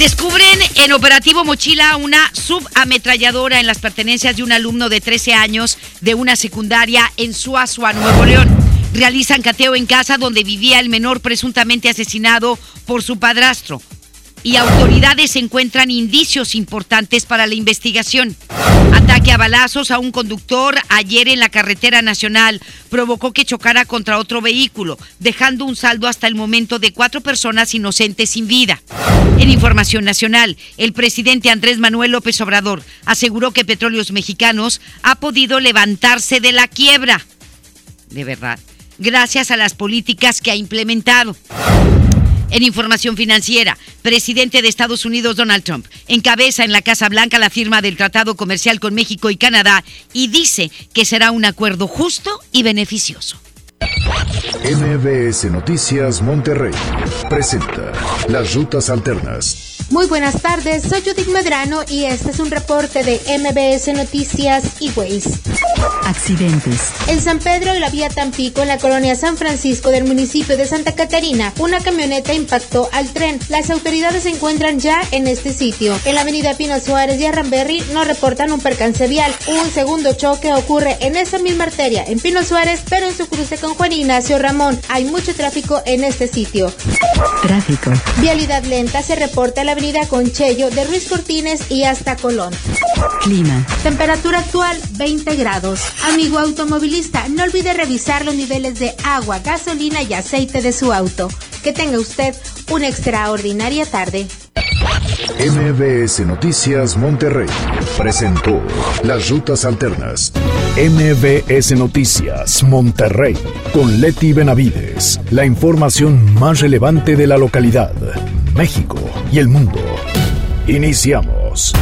Descubren en operativo Mochila una subametralladora en las pertenencias de un alumno de 13 años de una secundaria en Suazua, Nuevo León. Realizan cateo en casa donde vivía el menor presuntamente asesinado por su padrastro. Y autoridades encuentran indicios importantes para la investigación. Ataque a balazos a un conductor ayer en la carretera nacional provocó que chocara contra otro vehículo, dejando un saldo hasta el momento de cuatro personas inocentes sin vida. En información nacional, el presidente Andrés Manuel López Obrador aseguró que Petróleos Mexicanos ha podido levantarse de la quiebra. De verdad, gracias a las políticas que ha implementado. En información financiera, presidente de Estados Unidos Donald Trump encabeza en la Casa Blanca la firma del Tratado Comercial con México y Canadá y dice que será un acuerdo justo y beneficioso. MBS Noticias Monterrey presenta Las Rutas Alternas. Muy buenas tardes, soy Judith Medrano y este es un reporte de MBS Noticias y Waze. Accidentes. En San Pedro de la Vía Tampico, en la colonia San Francisco del municipio de Santa Catarina, una camioneta impactó al tren. Las autoridades se encuentran ya en este sitio. En la avenida Pino Suárez y Arramberry no reportan un percance vial. Un segundo choque ocurre en esa misma arteria, en Pino Suárez, pero en su cruce con Juan Ignacio Ramón. Hay mucho tráfico en este sitio. Tráfico. Vialidad lenta se reporta en la avenida Conchello de Ruiz Cortines y hasta Colón. Clima. Temperatura actual 20 grados. Amigo automovilista, no olvide revisar los niveles de agua, gasolina y aceite de su auto. Que tenga usted una extraordinaria tarde. MBS Noticias Monterrey presentó Las Rutas Alternas. MBS Noticias Monterrey con Leti Benavides. La información más relevante de la localidad, México y el mundo. Iniciamos.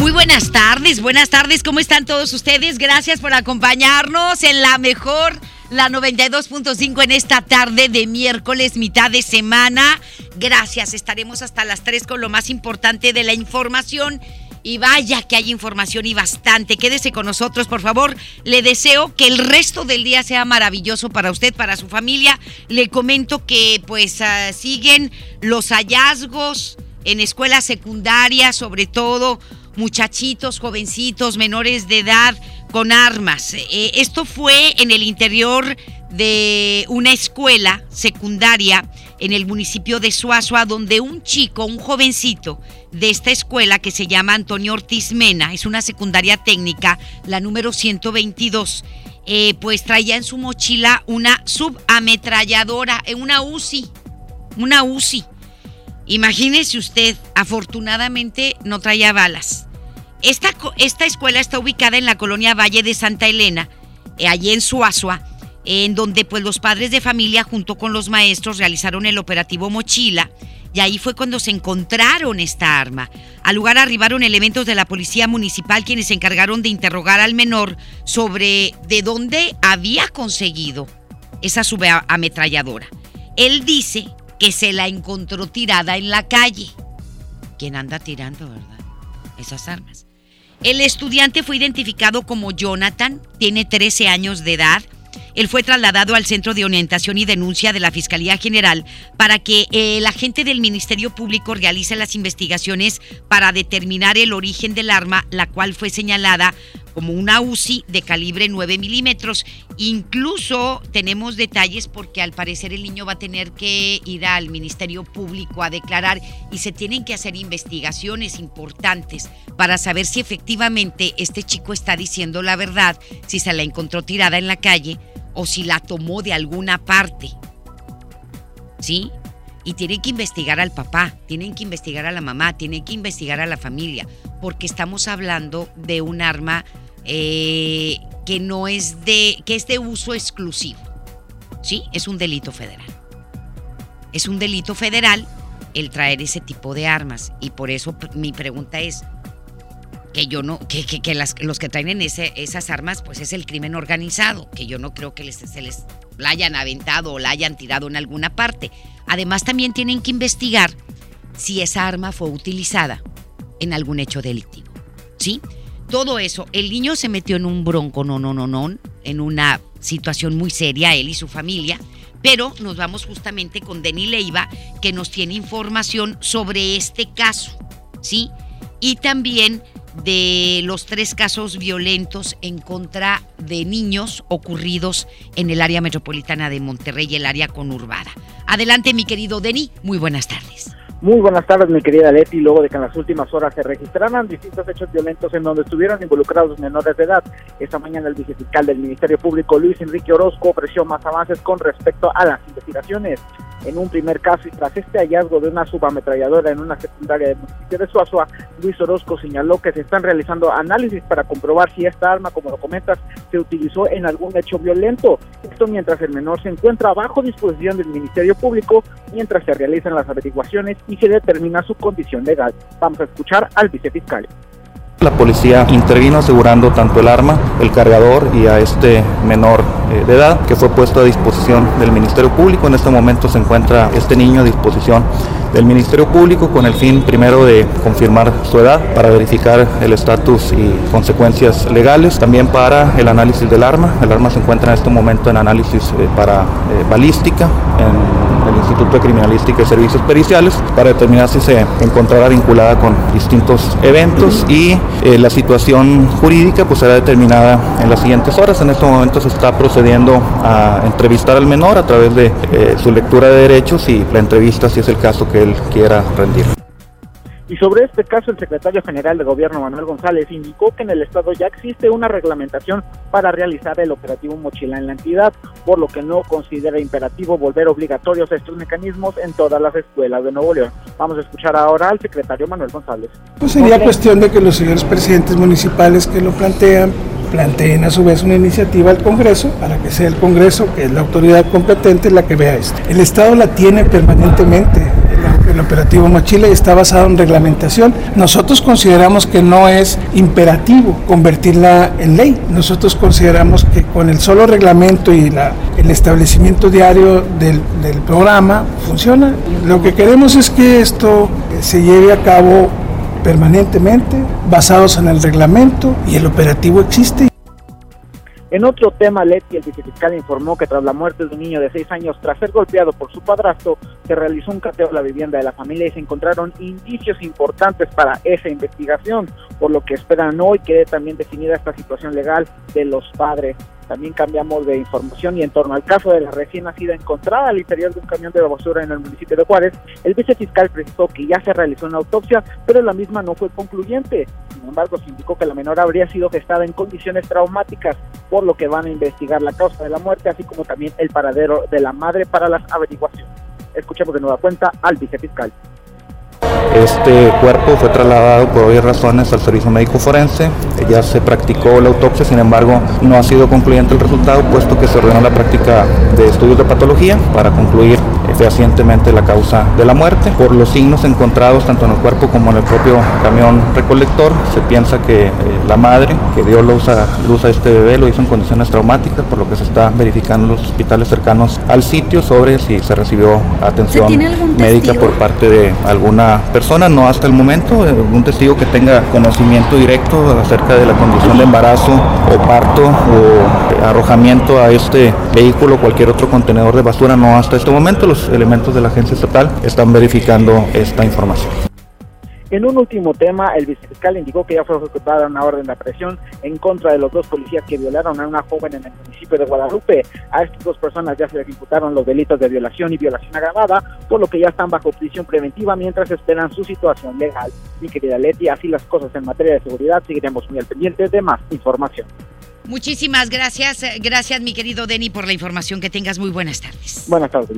Muy buenas tardes, buenas tardes, ¿cómo están todos ustedes? Gracias por acompañarnos en la mejor, la 92.5 en esta tarde de miércoles, mitad de semana. Gracias, estaremos hasta las 3 con lo más importante de la información. Y vaya que hay información y bastante. Quédese con nosotros, por favor. Le deseo que el resto del día sea maravilloso para usted, para su familia. Le comento que pues uh, siguen los hallazgos en escuelas secundarias, sobre todo muchachitos, jovencitos, menores de edad con armas. Eh, esto fue en el interior de una escuela secundaria en el municipio de Suazua, donde un chico, un jovencito de esta escuela que se llama Antonio Ortiz Mena, es una secundaria técnica, la número 122, eh, pues traía en su mochila una subametralladora, eh, una UCI, una UCI. Imagínese usted, afortunadamente no traía balas. Esta, esta escuela está ubicada en la colonia Valle de Santa Elena, eh, allí en Suazua, en donde pues los padres de familia junto con los maestros realizaron el operativo Mochila y ahí fue cuando se encontraron esta arma. Al lugar arribaron elementos de la policía municipal quienes se encargaron de interrogar al menor sobre de dónde había conseguido esa subametralladora. Él dice que se la encontró tirada en la calle. ¿Quién anda tirando, verdad? Esas armas. El estudiante fue identificado como Jonathan, tiene 13 años de edad. Él fue trasladado al Centro de Orientación y Denuncia de la Fiscalía General para que el agente del Ministerio Público realice las investigaciones para determinar el origen del arma, la cual fue señalada como una UCI de calibre 9 milímetros. Incluso tenemos detalles porque al parecer el niño va a tener que ir al Ministerio Público a declarar y se tienen que hacer investigaciones importantes para saber si efectivamente este chico está diciendo la verdad, si se la encontró tirada en la calle o si la tomó de alguna parte. ¿Sí? Y tienen que investigar al papá, tienen que investigar a la mamá, tienen que investigar a la familia, porque estamos hablando de un arma eh, que no es de, que es de uso exclusivo. Sí, es un delito federal. Es un delito federal el traer ese tipo de armas. Y por eso mi pregunta es, que yo no, que, que, los que traen ese, esas armas, pues es el crimen organizado, que yo no creo que les, se les la hayan aventado o la hayan tirado en alguna parte. Además, también tienen que investigar si esa arma fue utilizada en algún hecho delictivo. ¿Sí? Todo eso. El niño se metió en un bronco, no, no, no, no, en una situación muy seria, él y su familia. Pero nos vamos justamente con Denny Leiva, que nos tiene información sobre este caso. ¿Sí? Y también de los tres casos violentos en contra de niños ocurridos en el área metropolitana de Monterrey y el área conurbada. Adelante, mi querido Denis, muy buenas tardes. Muy buenas tardes, mi querida Leti. Luego de que en las últimas horas se registraran distintos hechos violentos en donde estuvieron involucrados menores de edad, esta mañana el vicefiscal del Ministerio Público, Luis Enrique Orozco, ofreció más avances con respecto a las investigaciones. En un primer caso, y tras este hallazgo de una subametralladora en una secundaria del municipio de Suazua, Luis Orozco señaló que se están realizando análisis para comprobar si esta arma, como lo comentas, se utilizó en algún hecho violento. Esto mientras el menor se encuentra bajo disposición del Ministerio Público, mientras se realizan las averiguaciones y se determina su condición legal. Vamos a escuchar al vicefiscal. La policía intervino asegurando tanto el arma, el cargador y a este menor eh, de edad que fue puesto a disposición del Ministerio Público. En este momento se encuentra este niño a disposición del Ministerio Público con el fin primero de confirmar su edad para verificar el estatus y consecuencias legales, también para el análisis del arma. El arma se encuentra en este momento en análisis eh, para eh, balística Instituto de Criminalística y Servicios Periciales para determinar si se encontrará vinculada con distintos eventos y eh, la situación jurídica pues será determinada en las siguientes horas. En este momento se está procediendo a entrevistar al menor a través de eh, su lectura de derechos y la entrevista si es el caso que él quiera rendir. Y sobre este caso, el secretario general de Gobierno, Manuel González, indicó que en el Estado ya existe una reglamentación para realizar el operativo mochila en la entidad, por lo que no considera imperativo volver obligatorios estos mecanismos en todas las escuelas de Nuevo León. Vamos a escuchar ahora al secretario Manuel González. Pues sería cuestión de que los señores presidentes municipales que lo plantean planteen a su vez una iniciativa al Congreso para que sea el Congreso, que es la autoridad competente, la que vea esto. El Estado la tiene permanentemente el operativo Mochila y está basado en reglamentación. Nosotros consideramos que no es imperativo convertirla en ley. Nosotros consideramos que con el solo reglamento y la, el establecimiento diario del, del programa funciona. Lo que queremos es que esto se lleve a cabo permanentemente, basados en el reglamento y el operativo existe. En otro tema, Leti, el vicefiscal, informó que tras la muerte de un niño de seis años tras ser golpeado por su padrastro, se realizó un cateo a la vivienda de la familia y se encontraron indicios importantes para esa investigación, por lo que esperan hoy quede también definida esta situación legal de los padres. También cambiamos de información y en torno al caso de la recién nacida encontrada al interior de un camión de basura en el municipio de Juárez, el vicefiscal precisó que ya se realizó una autopsia, pero la misma no fue concluyente. Sin embargo, se indicó que la menor habría sido gestada en condiciones traumáticas, por lo que van a investigar la causa de la muerte, así como también el paradero de la madre para las averiguaciones. Escuchemos de nueva cuenta al vicefiscal. Este cuerpo fue trasladado por obvias razones al servicio médico forense. Ya se practicó la autopsia, sin embargo, no ha sido concluyente el resultado, puesto que se ordenó la práctica de estudios de patología para concluir fehacientemente la causa de la muerte. Por los signos encontrados tanto en el cuerpo como en el propio camión recolector, se piensa que eh, la madre que dio luz a, luz a este bebé lo hizo en condiciones traumáticas, por lo que se está verificando en los hospitales cercanos al sitio sobre si se recibió atención médica por parte de alguna persona, no hasta el momento, eh, un testigo que tenga conocimiento directo acerca de la condición de embarazo o parto o arrojamiento a este vehículo o cualquier otro contenedor de basura, no hasta este momento. Los elementos de la agencia estatal están verificando esta información. En un último tema, el vicefiscal indicó que ya fue ejecutada una orden de aprehensión en contra de los dos policías que violaron a una joven en el municipio de Guadalupe. A estas dos personas ya se les imputaron los delitos de violación y violación agravada, por lo que ya están bajo prisión preventiva mientras esperan su situación legal. Mi querida Leti, así las cosas en materia de seguridad, seguiremos muy al pendiente de más información. Muchísimas gracias, gracias mi querido Denny por la información. Que tengas muy buenas tardes. Buenas tardes.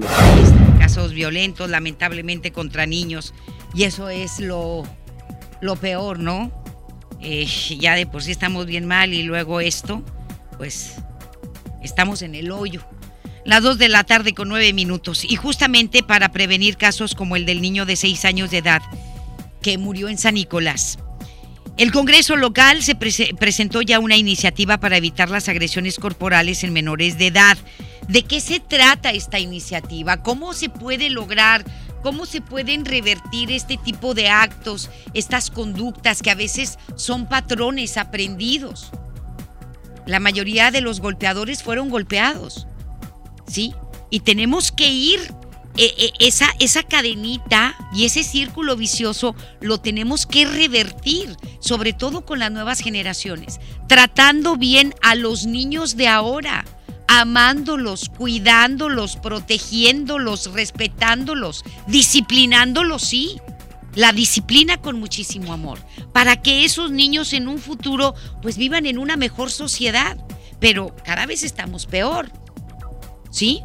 casos violentos, lamentablemente contra niños. Y eso es lo, lo peor, ¿no? Eh, ya de por sí estamos bien mal y luego esto, pues estamos en el hoyo. Las dos de la tarde con nueve minutos. Y justamente para prevenir casos como el del niño de seis años de edad que murió en San Nicolás. El Congreso local se presentó ya una iniciativa para evitar las agresiones corporales en menores de edad. ¿De qué se trata esta iniciativa? ¿Cómo se puede lograr? ¿Cómo se pueden revertir este tipo de actos, estas conductas que a veces son patrones aprendidos? La mayoría de los golpeadores fueron golpeados, ¿sí? Y tenemos que ir e, e, esa, esa cadenita y ese círculo vicioso lo tenemos que revertir, sobre todo con las nuevas generaciones, tratando bien a los niños de ahora, amándolos, cuidándolos, protegiéndolos, respetándolos, disciplinándolos, sí. La disciplina con muchísimo amor, para que esos niños en un futuro pues vivan en una mejor sociedad. Pero cada vez estamos peor. ¿Sí?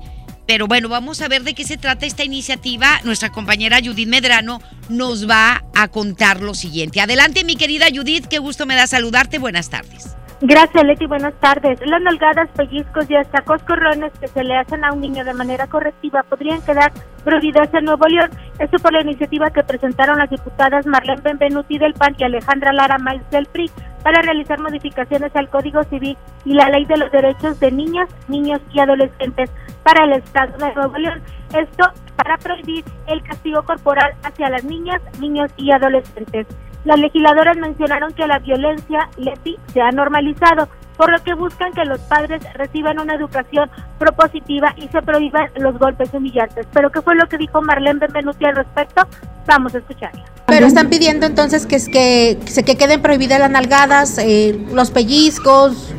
Pero bueno, vamos a ver de qué se trata esta iniciativa. Nuestra compañera Judith Medrano nos va a contar lo siguiente. Adelante, mi querida Judith, qué gusto me da saludarte. Buenas tardes. Gracias, Leti. Buenas tardes. Las nalgadas, pellizcos y hasta coscorrones que se le hacen a un niño de manera correctiva podrían quedar prohibidas en Nuevo León. Esto por la iniciativa que presentaron las diputadas Marlene Benvenuti del PAN y Alejandra Lara Maiz del PRI para realizar modificaciones al Código Civil y la Ley de los Derechos de Niñas, Niños y Adolescentes para el Estado de Nuevo León. Esto para prohibir el castigo corporal hacia las niñas, niños y adolescentes. Las legisladoras mencionaron que la violencia, Leti, se ha normalizado, por lo que buscan que los padres reciban una educación propositiva y se prohíban los golpes humillantes. Pero ¿qué fue lo que dijo Marlene Benvenuti al respecto? Vamos a escucharla. Pero están pidiendo entonces que, que, que, que queden prohibidas las nalgadas, eh, los pellizcos,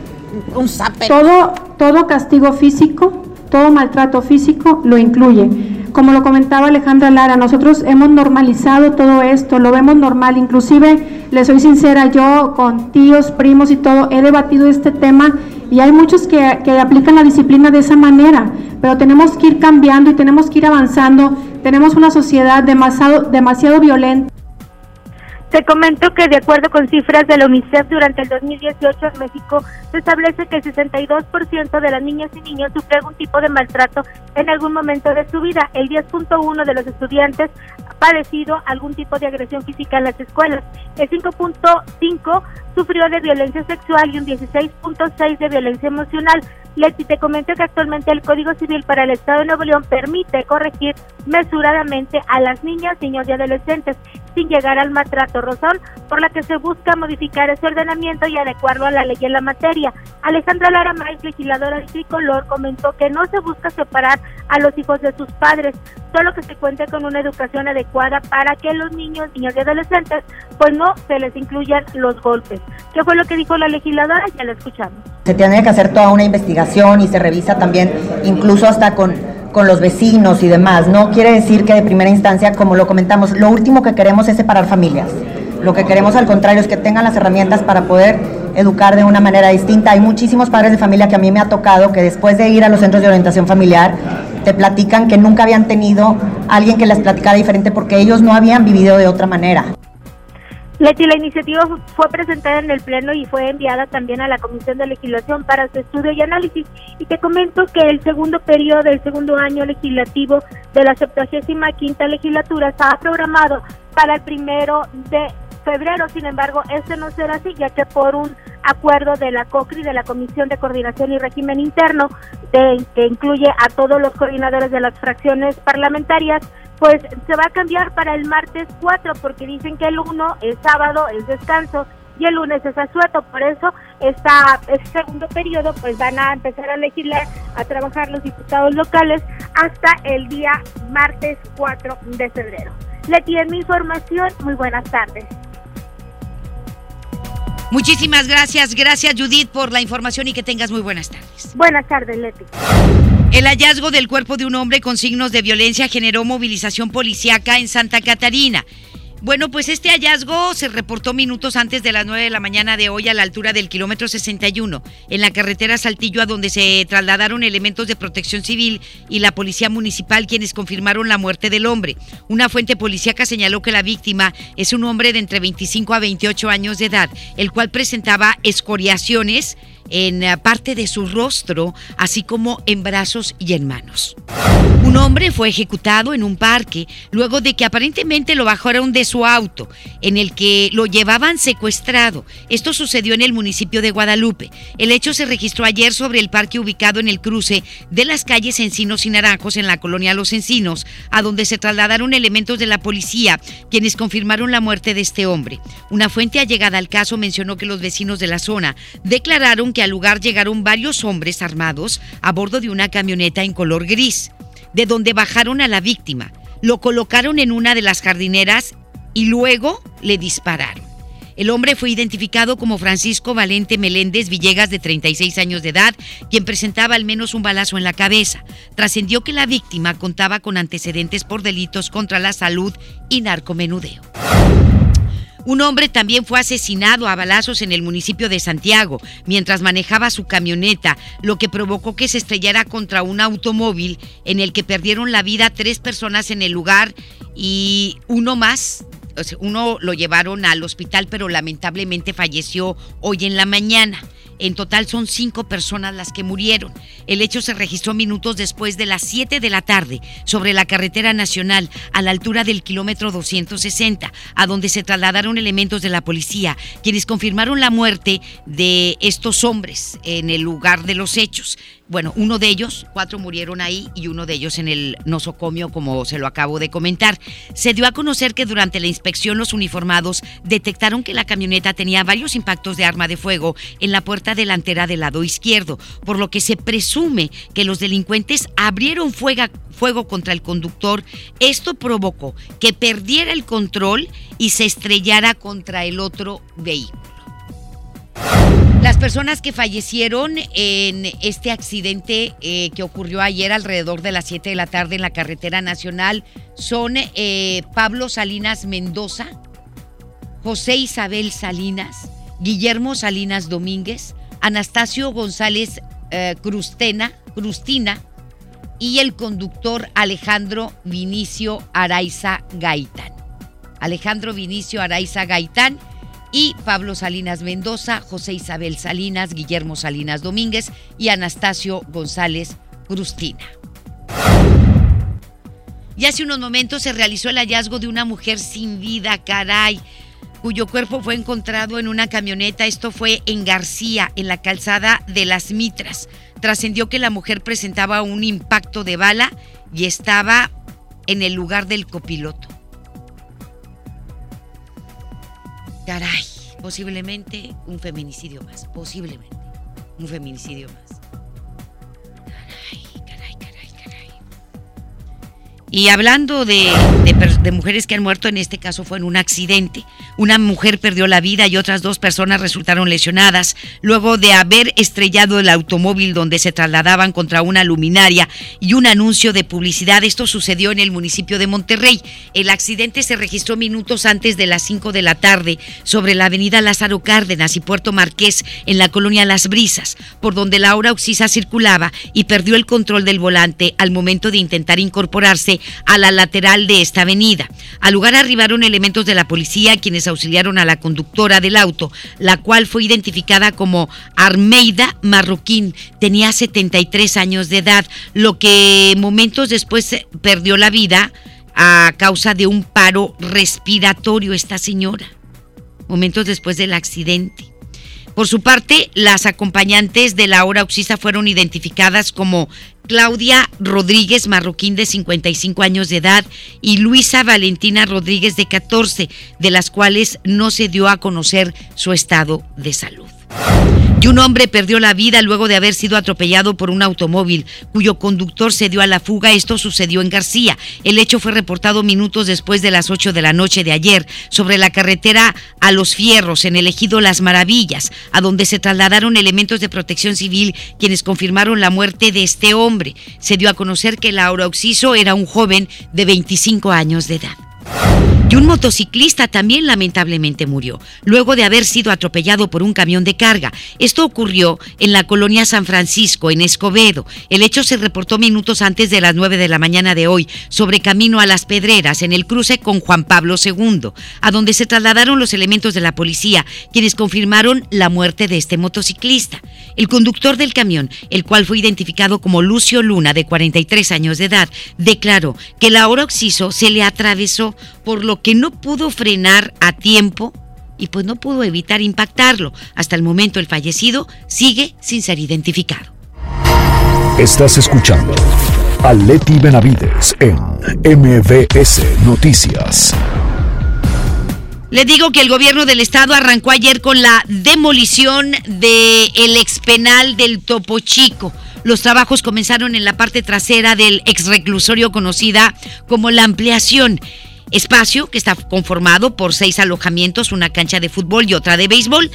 un zape. Todo, todo castigo físico, todo maltrato físico lo incluye. Como lo comentaba Alejandra Lara, nosotros hemos normalizado todo esto, lo vemos normal, inclusive, le soy sincera, yo con tíos, primos y todo, he debatido este tema y hay muchos que, que aplican la disciplina de esa manera, pero tenemos que ir cambiando y tenemos que ir avanzando, tenemos una sociedad demasiado, demasiado violenta. Te comento que de acuerdo con cifras de la UNICEF durante el 2018 en México se establece que el 62% de las niñas y niños sufren algún tipo de maltrato en algún momento de su vida. El 10.1 de los estudiantes ha padecido algún tipo de agresión física en las escuelas. El 5.5 sufrió de violencia sexual y un 16.6 de violencia emocional. Leti, te comento que actualmente el Código Civil para el Estado de Nuevo León permite corregir mesuradamente a las niñas, niños y adolescentes sin llegar al maltrato rozón, por la que se busca modificar ese ordenamiento y adecuarlo a la ley en la materia. Alejandra Lara Maiz, legisladora del Tricolor, comentó que no se busca separar a los hijos de sus padres, solo que se cuente con una educación adecuada para que los niños, niños y adolescentes, pues no se les incluyan los golpes. ¿Qué fue lo que dijo la legisladora? Ya la escuchamos. Se tiene que hacer toda una investigación y se revisa también, incluso hasta con con los vecinos y demás. No quiere decir que de primera instancia, como lo comentamos, lo último que queremos es separar familias. Lo que queremos al contrario es que tengan las herramientas para poder educar de una manera distinta. Hay muchísimos padres de familia que a mí me ha tocado que después de ir a los centros de orientación familiar te platican que nunca habían tenido alguien que les platicara diferente porque ellos no habían vivido de otra manera. Leti, la iniciativa fue presentada en el Pleno y fue enviada también a la Comisión de Legislación para su estudio y análisis. Y te comento que el segundo periodo, el segundo año legislativo de la 75 quinta legislatura está programado para el primero de febrero. Sin embargo, este no será así, ya que por un acuerdo de la COCRI, de la Comisión de Coordinación y Régimen Interno, de, que incluye a todos los coordinadores de las fracciones parlamentarias, pues se va a cambiar para el martes 4 porque dicen que el 1 es sábado, es descanso y el lunes es asueto, por eso esta, este segundo periodo pues van a empezar a legislar, a trabajar los diputados locales hasta el día martes 4 de febrero. Leti, en mi información, muy buenas tardes. Muchísimas gracias, gracias Judith por la información y que tengas muy buenas tardes. Buenas tardes, Leti. El hallazgo del cuerpo de un hombre con signos de violencia generó movilización policíaca en Santa Catarina. Bueno, pues este hallazgo se reportó minutos antes de las 9 de la mañana de hoy a la altura del kilómetro 61, en la carretera Saltillo, a donde se trasladaron elementos de protección civil y la policía municipal, quienes confirmaron la muerte del hombre. Una fuente policíaca señaló que la víctima es un hombre de entre 25 a 28 años de edad, el cual presentaba escoriaciones en parte de su rostro, así como en brazos y en manos. Un hombre fue ejecutado en un parque luego de que aparentemente lo bajaron de su auto, en el que lo llevaban secuestrado. Esto sucedió en el municipio de Guadalupe. El hecho se registró ayer sobre el parque ubicado en el cruce de las calles Encinos y Naranjos en la colonia Los Encinos, a donde se trasladaron elementos de la policía, quienes confirmaron la muerte de este hombre. Una fuente allegada al caso mencionó que los vecinos de la zona declararon que al lugar llegaron varios hombres armados a bordo de una camioneta en color gris, de donde bajaron a la víctima, lo colocaron en una de las jardineras y luego le dispararon. El hombre fue identificado como Francisco Valente Meléndez Villegas, de 36 años de edad, quien presentaba al menos un balazo en la cabeza. Trascendió que la víctima contaba con antecedentes por delitos contra la salud y narcomenudeo. Un hombre también fue asesinado a balazos en el municipio de Santiago mientras manejaba su camioneta, lo que provocó que se estrellara contra un automóvil en el que perdieron la vida tres personas en el lugar y uno más. uno lo llevaron al hospital, pero lamentablemente falleció hoy en la mañana. En total son cinco personas las que murieron. El hecho se registró minutos después de las 7 de la tarde sobre la carretera nacional a la altura del kilómetro 260, a donde se trasladaron elementos de la policía, quienes confirmaron la muerte de estos hombres en el lugar de los hechos. Bueno, uno de ellos, cuatro murieron ahí y uno de ellos en el nosocomio, como se lo acabo de comentar. Se dio a conocer que durante la inspección los uniformados detectaron que la camioneta tenía varios impactos de arma de fuego en la puerta delantera del lado izquierdo, por lo que se presume que los delincuentes abrieron fuego, contra el conductor. Esto provocó que perdiera el control y se estrellara contra el otro vehículo. Las personas que fallecieron en este accidente eh, que ocurrió ayer alrededor de las 7 de la tarde en la carretera nacional son eh, Pablo Salinas Mendoza, José Isabel Salinas, Guillermo Salinas Domínguez, Anastasio González eh, Crustena, Crustina y el conductor Alejandro Vinicio Araiza Gaitán. Alejandro Vinicio Araiza Gaitán y Pablo Salinas Mendoza, José Isabel Salinas, Guillermo Salinas Domínguez y Anastasio González Crustina. Y hace unos momentos se realizó el hallazgo de una mujer sin vida, caray, cuyo cuerpo fue encontrado en una camioneta. Esto fue en García, en la calzada de las Mitras. Trascendió que la mujer presentaba un impacto de bala y estaba en el lugar del copiloto. Caray, posiblemente un feminicidio más, posiblemente un feminicidio más. Y hablando de, mujeres que han muerto, en este caso fue en un accidente. Una mujer perdió la vida y otras dos personas resultaron lesionadas luego de haber estrellado el automóvil donde se trasladaban contra una luminaria y un anuncio de publicidad. Esto sucedió en el municipio de Monterrey. El accidente se registró minutos antes de las 5 de la tarde sobre la avenida Lázaro Cárdenas y Puerto Marqués en la colonia Las Brisas, por donde Laura Oxisa circulaba y perdió el control del volante al momento de intentar incorporarse a la lateral de esta avenida. Al lugar arribaron elementos de la policía quienes auxiliaron a la conductora del auto, la cual fue identificada como Armeida Marroquín. Tenía 73 años de edad, lo que momentos después perdió la vida a causa de un paro respiratorio esta señora, momentos después del accidente. Por su parte, las acompañantes de la hora oxisa fueron identificadas como Claudia Rodríguez Marroquín de 55 años de edad y Luisa Valentina Rodríguez de 14, de las cuales no se dio a conocer su estado de salud. Y un hombre perdió la vida luego de haber sido atropellado por un automóvil cuyo conductor se dio a la fuga. Esto sucedió en García. El hecho fue reportado minutos después de las 8 de la noche de ayer sobre la carretera a Los Fierros en el ejido Las Maravillas, a donde se trasladaron elementos de protección civil quienes confirmaron la muerte de este hombre. Se dio a conocer que Laura Oxiso era un joven de 25 años de edad. Y un motociclista también lamentablemente murió, luego de haber sido atropellado por un camión de carga. Esto ocurrió en la colonia San Francisco, en Escobedo. El hecho se reportó minutos antes de las 9 de la mañana de hoy, sobre camino a Las Pedreras, en el cruce con Juan Pablo II, a donde se trasladaron los elementos de la policía, quienes confirmaron la muerte de este motociclista. El conductor del camión, el cual fue identificado como Lucio Luna, de 43 años de edad, declaró que la hora se le atravesó por lo que no pudo frenar a tiempo y pues no pudo evitar impactarlo. Hasta el momento el fallecido sigue sin ser identificado. Estás escuchando a Leti Benavides en MBS Noticias. Le digo que el gobierno del estado arrancó ayer con la demolición del el expenal del Topo Chico. Los trabajos comenzaron en la parte trasera del ex reclusorio conocida como la ampliación. Espacio que está conformado por seis alojamientos, una cancha de fútbol y otra de béisbol.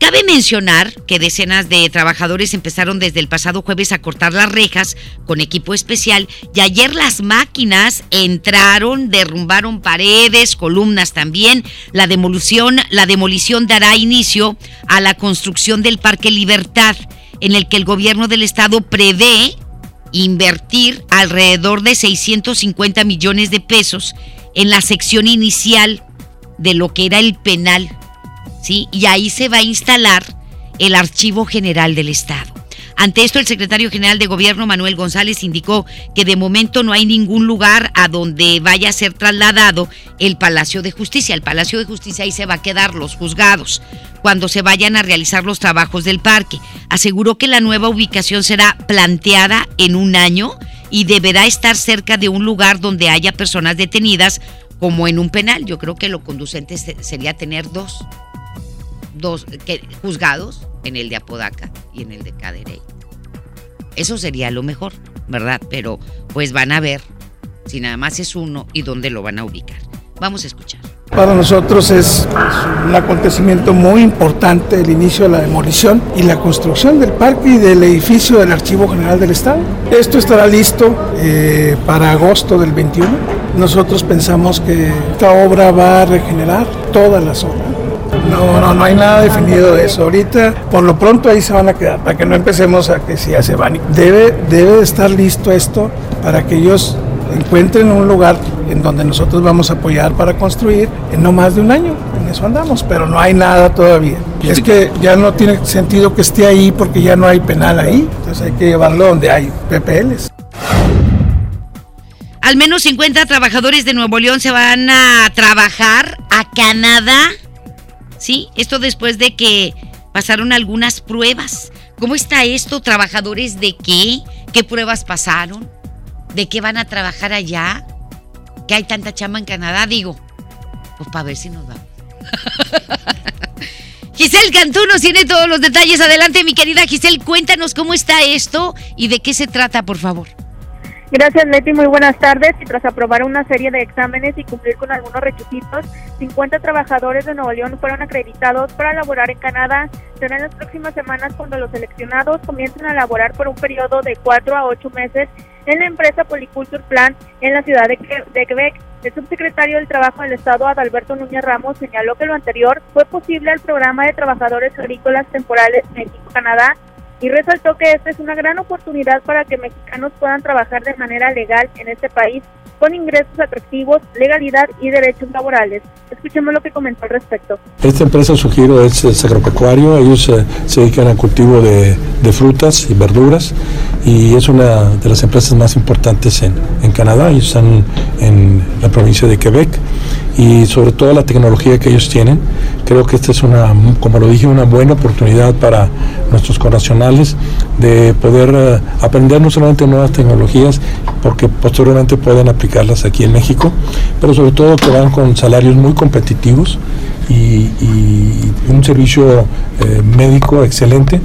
Cabe mencionar que decenas de trabajadores empezaron desde el pasado jueves a cortar las rejas con equipo especial y ayer las máquinas entraron, derrumbaron paredes, columnas también. La demolición, la demolición dará inicio a la construcción del Parque Libertad, en el que el gobierno del estado prevé invertir alrededor de 650 millones de pesos en la sección inicial de lo que era el penal, ¿sí? Y ahí se va a instalar el Archivo General del Estado. Ante esto, el secretario general de Gobierno, Manuel González, indicó que de momento no hay ningún lugar a donde vaya a ser trasladado el Palacio de Justicia. El Palacio de Justicia ahí se va a quedar los juzgados cuando se vayan a realizar los trabajos del parque. Aseguró que la nueva ubicación será planteada en un año y deberá estar cerca de un lugar donde haya personas detenidas como en un penal. Yo creo que lo conducente sería tener dos, dos juzgados en el de Apodaca y en el de Caderey. Eso sería lo mejor, ¿verdad? Pero pues van a ver si nada más es uno y dónde lo van a ubicar. Vamos a escuchar. Para nosotros es un acontecimiento muy importante el inicio de la demolición y la construcción del parque y del edificio del Archivo General del Estado. Esto estará listo eh, para agosto del 21. Nosotros pensamos que esta obra va a regenerar toda la zona. No, no, no hay nada definido de eso. Ahorita, por lo pronto ahí se van a quedar, para que no empecemos a que se van. Debe, debe estar listo esto para que ellos encuentren un lugar en donde nosotros vamos a apoyar para construir en no más de un año. En eso andamos, pero no hay nada todavía. Y es que ya no tiene sentido que esté ahí porque ya no hay penal ahí. Entonces hay que llevarlo donde hay PPLs. Al menos 50 trabajadores de Nuevo León se van a trabajar a Canadá. Sí, esto después de que pasaron algunas pruebas. ¿Cómo está esto? ¿Trabajadores de qué? ¿Qué pruebas pasaron? ¿De qué van a trabajar allá? ¿Que hay tanta chama en Canadá? Digo, pues para ver si nos vamos. Giselle Cantú nos tiene todos los detalles. Adelante, mi querida Giselle, cuéntanos cómo está esto y de qué se trata, por favor. Gracias, Leti. Muy buenas tardes. Y tras aprobar una serie de exámenes y cumplir con algunos requisitos, 50 trabajadores de Nuevo León fueron acreditados para laborar en Canadá. Será en las próximas semanas cuando los seleccionados comiencen a laborar por un periodo de 4 a 8 meses en la empresa Policulture Plan en la ciudad de, de Quebec. El subsecretario del Trabajo del Estado, Adalberto Núñez Ramos, señaló que lo anterior fue posible al programa de trabajadores agrícolas temporales México-Canadá y resaltó que esta es una gran oportunidad para que mexicanos puedan trabajar de manera legal en este país con ingresos atractivos, legalidad y derechos laborales. Escuchemos lo que comentó al respecto. Esta empresa, su giro es, agropecuario, ellos eh, se dedican al cultivo de, frutas y verduras y es una de las empresas más importantes en, en Canadá, ellos están en la provincia de Quebec y sobre todo la tecnología que ellos tienen. Creo que esta es una, como lo dije, una buena oportunidad para nuestros connacionales de poder eh, aprender no solamente nuevas tecnologías, porque posteriormente pueden aplicarlas aquí en México, pero sobre todo que van con salarios muy competitivos y, un servicio eh, médico excelente.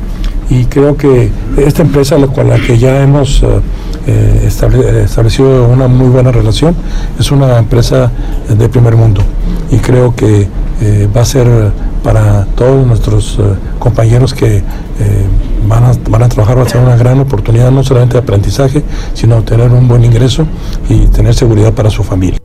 Y creo que esta empresa con la que ya hemos eh, establecido una muy buena relación es una empresa de primer mundo y creo que va a ser para todos nuestros compañeros que van a, van a trabajar, va a ser una gran oportunidad no solamente de aprendizaje, sino tener un buen ingreso y tener seguridad para su familia.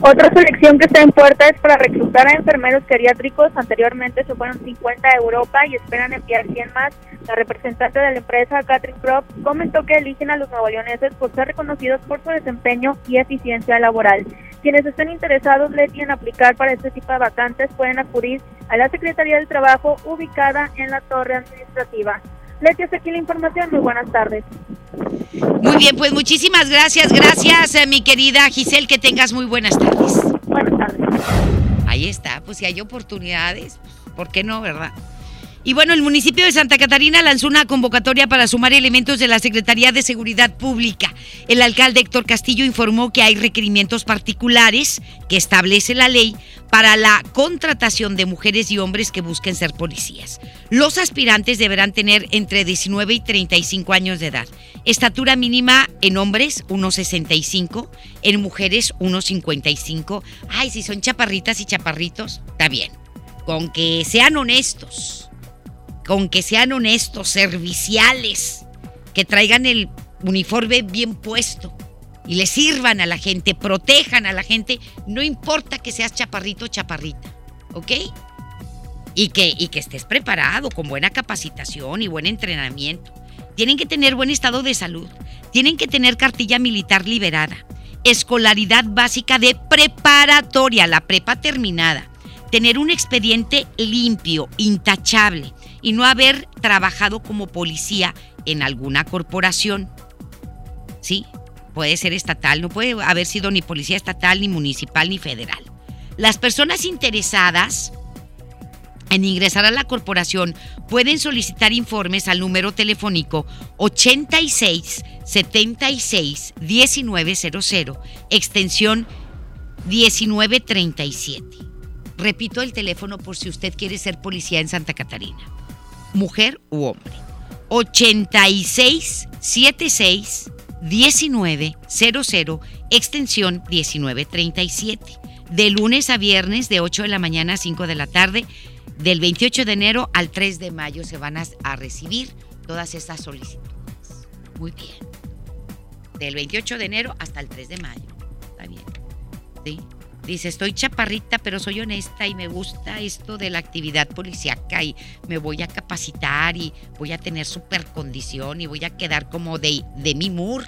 Otra selección que está en puerta es para reclutar a enfermeros geriátricos. Anteriormente se fueron 50 a Europa y esperan enviar 100 más. La representante de la empresa, Catherine Croft, comentó que eligen a los nuevoleoneses por ser reconocidos por su desempeño y eficiencia laboral. Quienes estén interesados, Leti, en aplicar para este tipo de vacantes pueden acudir a la Secretaría del Trabajo ubicada en la torre administrativa. Leti, hasta aquí la información. Muy buenas tardes. Muy bien, pues muchísimas gracias. Gracias, eh, mi querida Giselle. Que tengas muy buenas tardes. Buenas tardes. Ahí está, pues si hay oportunidades, ¿por qué no, verdad? Y bueno, el municipio de Santa Catarina lanzó una convocatoria para sumar elementos de la Secretaría de Seguridad Pública. El alcalde Héctor Castillo informó que hay requerimientos particulares que establece la ley para la contratación de mujeres y hombres que busquen ser policías. Los aspirantes deberán tener entre 19 y 35 años de edad. Estatura mínima en hombres, 1,65, en mujeres, 1,55. Ay, si son chaparritas y chaparritos, está bien. Con que sean honestos con que sean honestos, serviciales, que traigan el uniforme bien puesto y le sirvan a la gente, protejan a la gente, no importa que seas chaparrito o chaparrita, ¿ok? Y que, y que estés preparado, con buena capacitación y buen entrenamiento. Tienen que tener buen estado de salud, tienen que tener cartilla militar liberada, escolaridad básica de preparatoria, la prepa terminada, tener un expediente limpio, intachable, y no haber trabajado como policía en alguna corporación. ¿Sí? Puede ser estatal, no puede haber sido ni policía estatal, ni municipal, ni federal. Las personas interesadas en ingresar a la corporación pueden solicitar informes al número telefónico 86 76 1900, extensión 1937. Repito el teléfono por si usted quiere ser policía en Santa Catarina mujer u hombre. 86 76 19 00 extensión 1937. De lunes a viernes de 8 de la mañana a 5 de la tarde. Del 28 de enero al 3 de mayo se van a, a recibir todas estas solicitudes. Muy bien. Del 28 de enero hasta el 3 de mayo. Está bien. ¿Sí? Dice, estoy chaparrita, pero soy honesta y me gusta esto de la actividad policíaca y me voy a capacitar y voy a tener super condición y voy a quedar como de Demi Moore.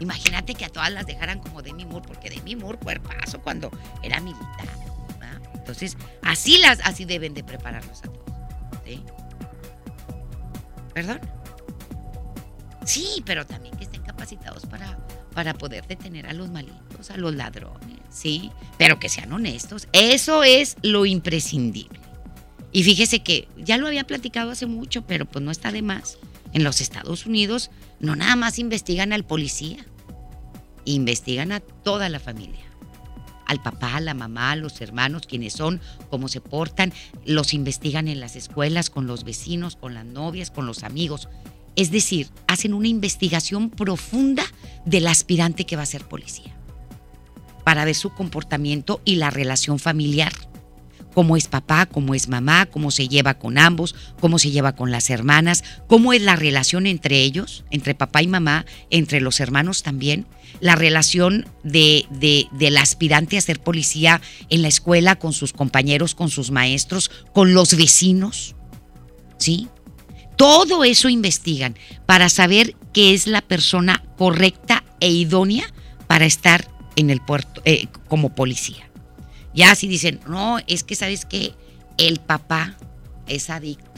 Imagínate que a todas las dejaran como Demi Moore, porque Demi Moore cuerpazo cuando era militar. Entonces, así las, así deben de prepararlos a todos. ¿sí? ¿Perdón? Sí, pero también que estén capacitados para, para poder detener a los a los ladrones, ¿sí? Pero que sean honestos. Eso es lo imprescindible. Y fíjese que ya lo había platicado hace mucho, pero pues no está de más. En los Estados Unidos no nada más investigan al policía, investigan a toda la familia. Al papá, a la mamá, a los hermanos, quienes son, cómo se portan, los investigan en las escuelas, con los vecinos, con las novias, con los amigos. Es decir, hacen una investigación profunda del aspirante que va a ser policía para ver su comportamiento y la relación familiar. Cómo es papá, cómo es mamá, cómo se lleva con ambos, cómo se lleva con las hermanas, cómo es la relación entre ellos, entre papá y mamá, entre los hermanos también, la relación de, de, del aspirante a ser policía en la escuela con sus compañeros, con sus maestros, con los vecinos. ¿Sí? Todo eso investigan para saber qué es la persona correcta e idónea para estar en el puerto eh, como policía. Ya si dicen, no, es que sabes que el papá es adicto,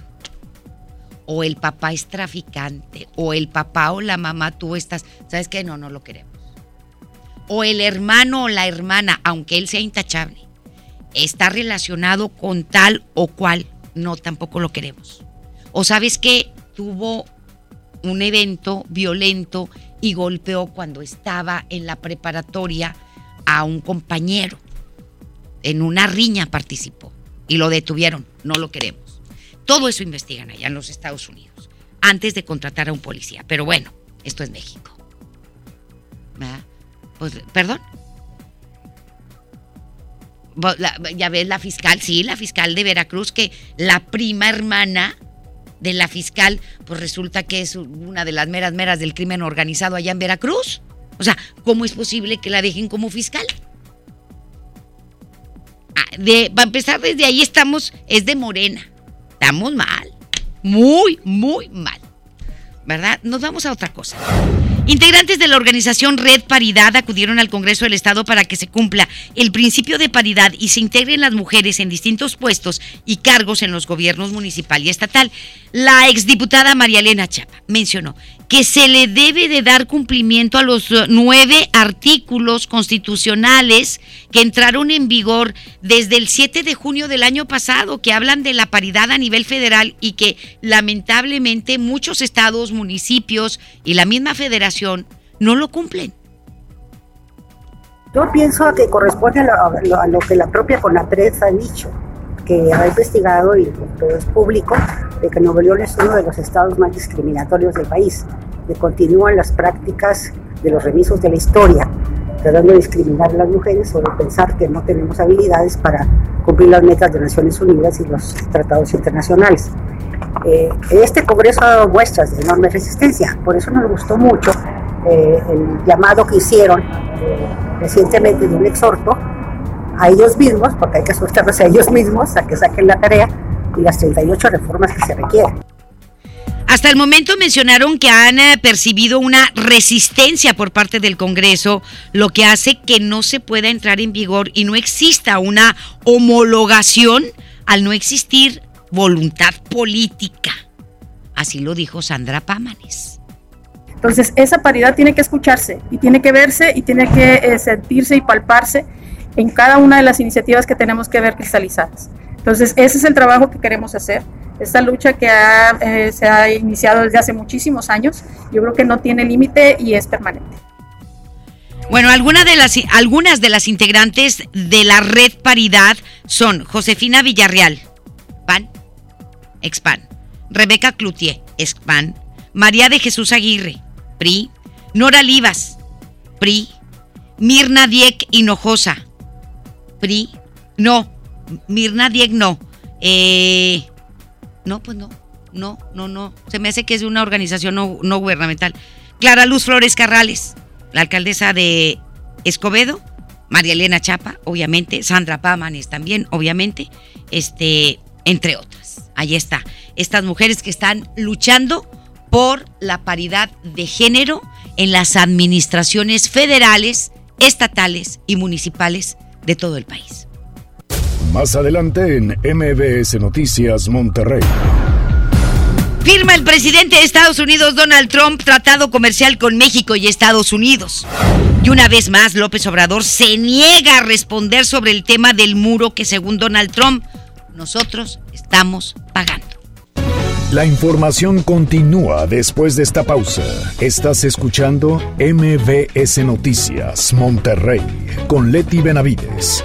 o el papá es traficante, o el papá o la mamá tú estás, ¿sabes qué? No, no lo queremos. O el hermano o la hermana, aunque él sea intachable, está relacionado con tal o cual, no, tampoco lo queremos. O sabes que tuvo un evento violento y golpeó cuando estaba en la preparatoria a un compañero. En una riña participó y lo detuvieron. No lo queremos. Todo eso investigan allá en los Estados Unidos antes de contratar a un policía. Pero bueno, esto es México. Pues, ¿Perdón? ya ves la fiscal, sí, la fiscal de Veracruz, que la prima hermana de la fiscal, pues resulta que es una de las meras meras del crimen organizado allá en Veracruz. O sea, ¿cómo es posible que la dejen como fiscal? Ah, de, para empezar, desde ahí estamos, es de Morena. Estamos mal. Muy, muy mal. ¿Verdad? Nos vamos a otra cosa. Integrantes de la organización Red Paridad acudieron al Congreso del Estado para que se cumpla el principio de paridad y se integren las mujeres en distintos puestos y cargos en los gobiernos municipal y estatal. La exdiputada María Elena Chapa mencionó que se le debe de dar cumplimiento a los eh, nueve artículos constitucionales que entraron en vigor desde el 7 de junio del año pasado, que hablan de la paridad a nivel federal y que lamentablemente muchos estados, municipios y la misma federación no lo cumplen. Yo pienso que corresponde a lo, que la propia CONAPRED ha dicho, que ha investigado y todo es público, de que Nuevo León es uno de los estados más discriminatorios del país, que continúan las prácticas de los remisos de la historia, tratando de discriminar a las mujeres o de pensar que no tenemos habilidades para cumplir las metas de Naciones Unidas y los tratados internacionales. Eh, este Congreso ha dado muestras de enorme resistencia, por eso nos gustó mucho eh, el llamado que hicieron eh, recientemente de un exhorto a ellos mismos, porque hay que soltarlos a ellos mismos a que saquen la tarea y las 38 reformas que se requieren. Hasta el momento mencionaron que han eh, percibido una resistencia por parte del Congreso, lo que hace que no se pueda entrar en vigor y no exista una homologación al no existir voluntad política. Así lo dijo Sandra Pámanes. Entonces, esa paridad tiene que escucharse y tiene que verse y tiene que eh, sentirse y palparse en cada una de las iniciativas que tenemos que ver cristalizadas. Entonces, ese es el trabajo que queremos hacer. Esta lucha que eh, se ha iniciado desde hace muchísimos años, yo creo que no tiene límite y es permanente. Bueno, algunas de, las, integrantes de la red paridad son Josefina Villarreal, PAN, expan, Rebeca Cloutier, expan, María de Jesús Aguirre, PRI, Nora Livas, PRI, Mirna Dieck Hinojosa, PRI, no, Mirna Dieck no, eh, no, pues no, no, no, no, se me hace que es una organización no, no gubernamental. Clara Luz Flores Carrales, la alcaldesa de Escobedo, María Elena Chapa, obviamente, Sandra Pámanes también, obviamente, este, entre otras. Ahí está, estas mujeres que están luchando por la paridad de género en las administraciones federales, estatales y municipales de todo el país. Más adelante en MBS Noticias Monterrey. Firma el presidente de Estados Unidos, Donald Trump, tratado comercial con México y Estados Unidos. Y una vez más, López Obrador se niega a responder sobre el tema del muro que, según Donald Trump, nosotros estamos pagando. La información continúa después de esta pausa. Estás escuchando MBS Noticias Monterrey con Leti Benavides.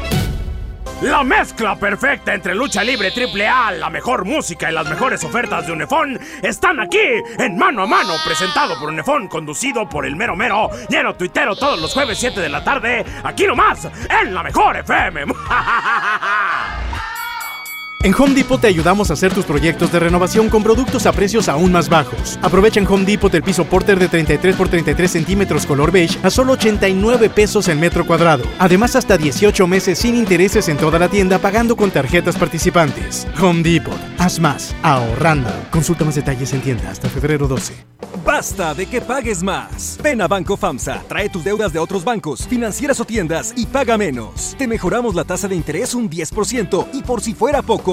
La mezcla perfecta entre lucha libre triple A, la mejor música y las mejores ofertas de Unefón están aquí en Mano a Mano, presentado por Unefón, conducido por el mero mero, lleno tuitero todos los jueves 7 de la tarde, aquí nomás, en la mejor FM. En Home Depot te ayudamos a hacer tus proyectos de renovación con productos a precios aún más bajos. Aprovecha en Home Depot el piso Porter de 33 por 33 centímetros color beige a solo 89 pesos el metro cuadrado. Además, hasta 18 meses sin intereses en toda la tienda pagando con tarjetas participantes. Home Depot. Haz más. Ahorrando. Consulta más detalles en tienda hasta febrero 12. Basta de que pagues más. Ven a Banco FAMSA, trae tus deudas de otros bancos, financieras o tiendas y paga menos. Te mejoramos la tasa de interés un 10% y por si fuera poco,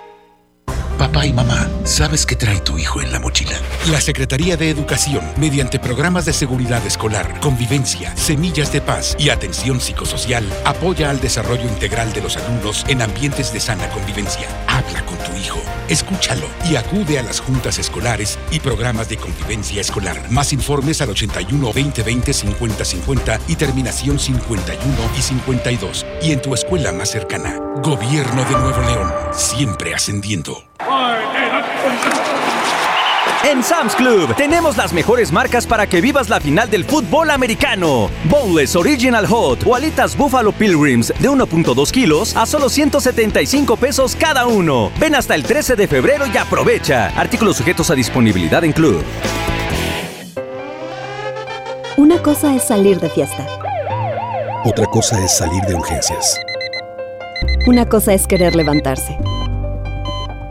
Papá y mamá, ¿sabes qué trae tu hijo en la mochila? La Secretaría de Educación, mediante programas de seguridad escolar, convivencia, semillas de paz y atención psicosocial, apoya al desarrollo integral de los alumnos en ambientes de sana convivencia. Habla con tu hijo, escúchalo y acude a las juntas escolares y programas de convivencia escolar. Más informes al 81 2020 50 50 y terminación 51 y 52. Y en tu escuela más cercana. Gobierno de Nuevo León, siempre ascendiendo. En Sam's Club tenemos las mejores marcas para que vivas la final del fútbol americano. Boneless Original Hot o alitas Buffalo Pilgrims de 1.2 kilos a solo 175 pesos cada uno. Ven hasta el 13 de febrero y aprovecha. Artículos sujetos a disponibilidad en Club. Una cosa es salir de fiesta. Otra cosa es salir de urgencias. Una cosa es querer levantarse.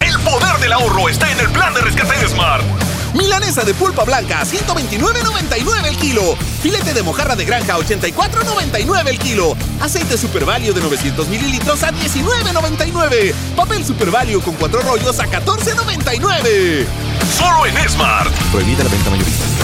El poder del ahorro está en el plan de rescate de Smart. Milanesa de pulpa blanca a 129.99 el kilo. Filete de mojarra de granja a 84.99 el kilo. Aceite Super Value de 900 mililitros a 19.99. Papel Super Value con cuatro rollos a 14.99. Solo en Smart. Prohibida la venta mayorista.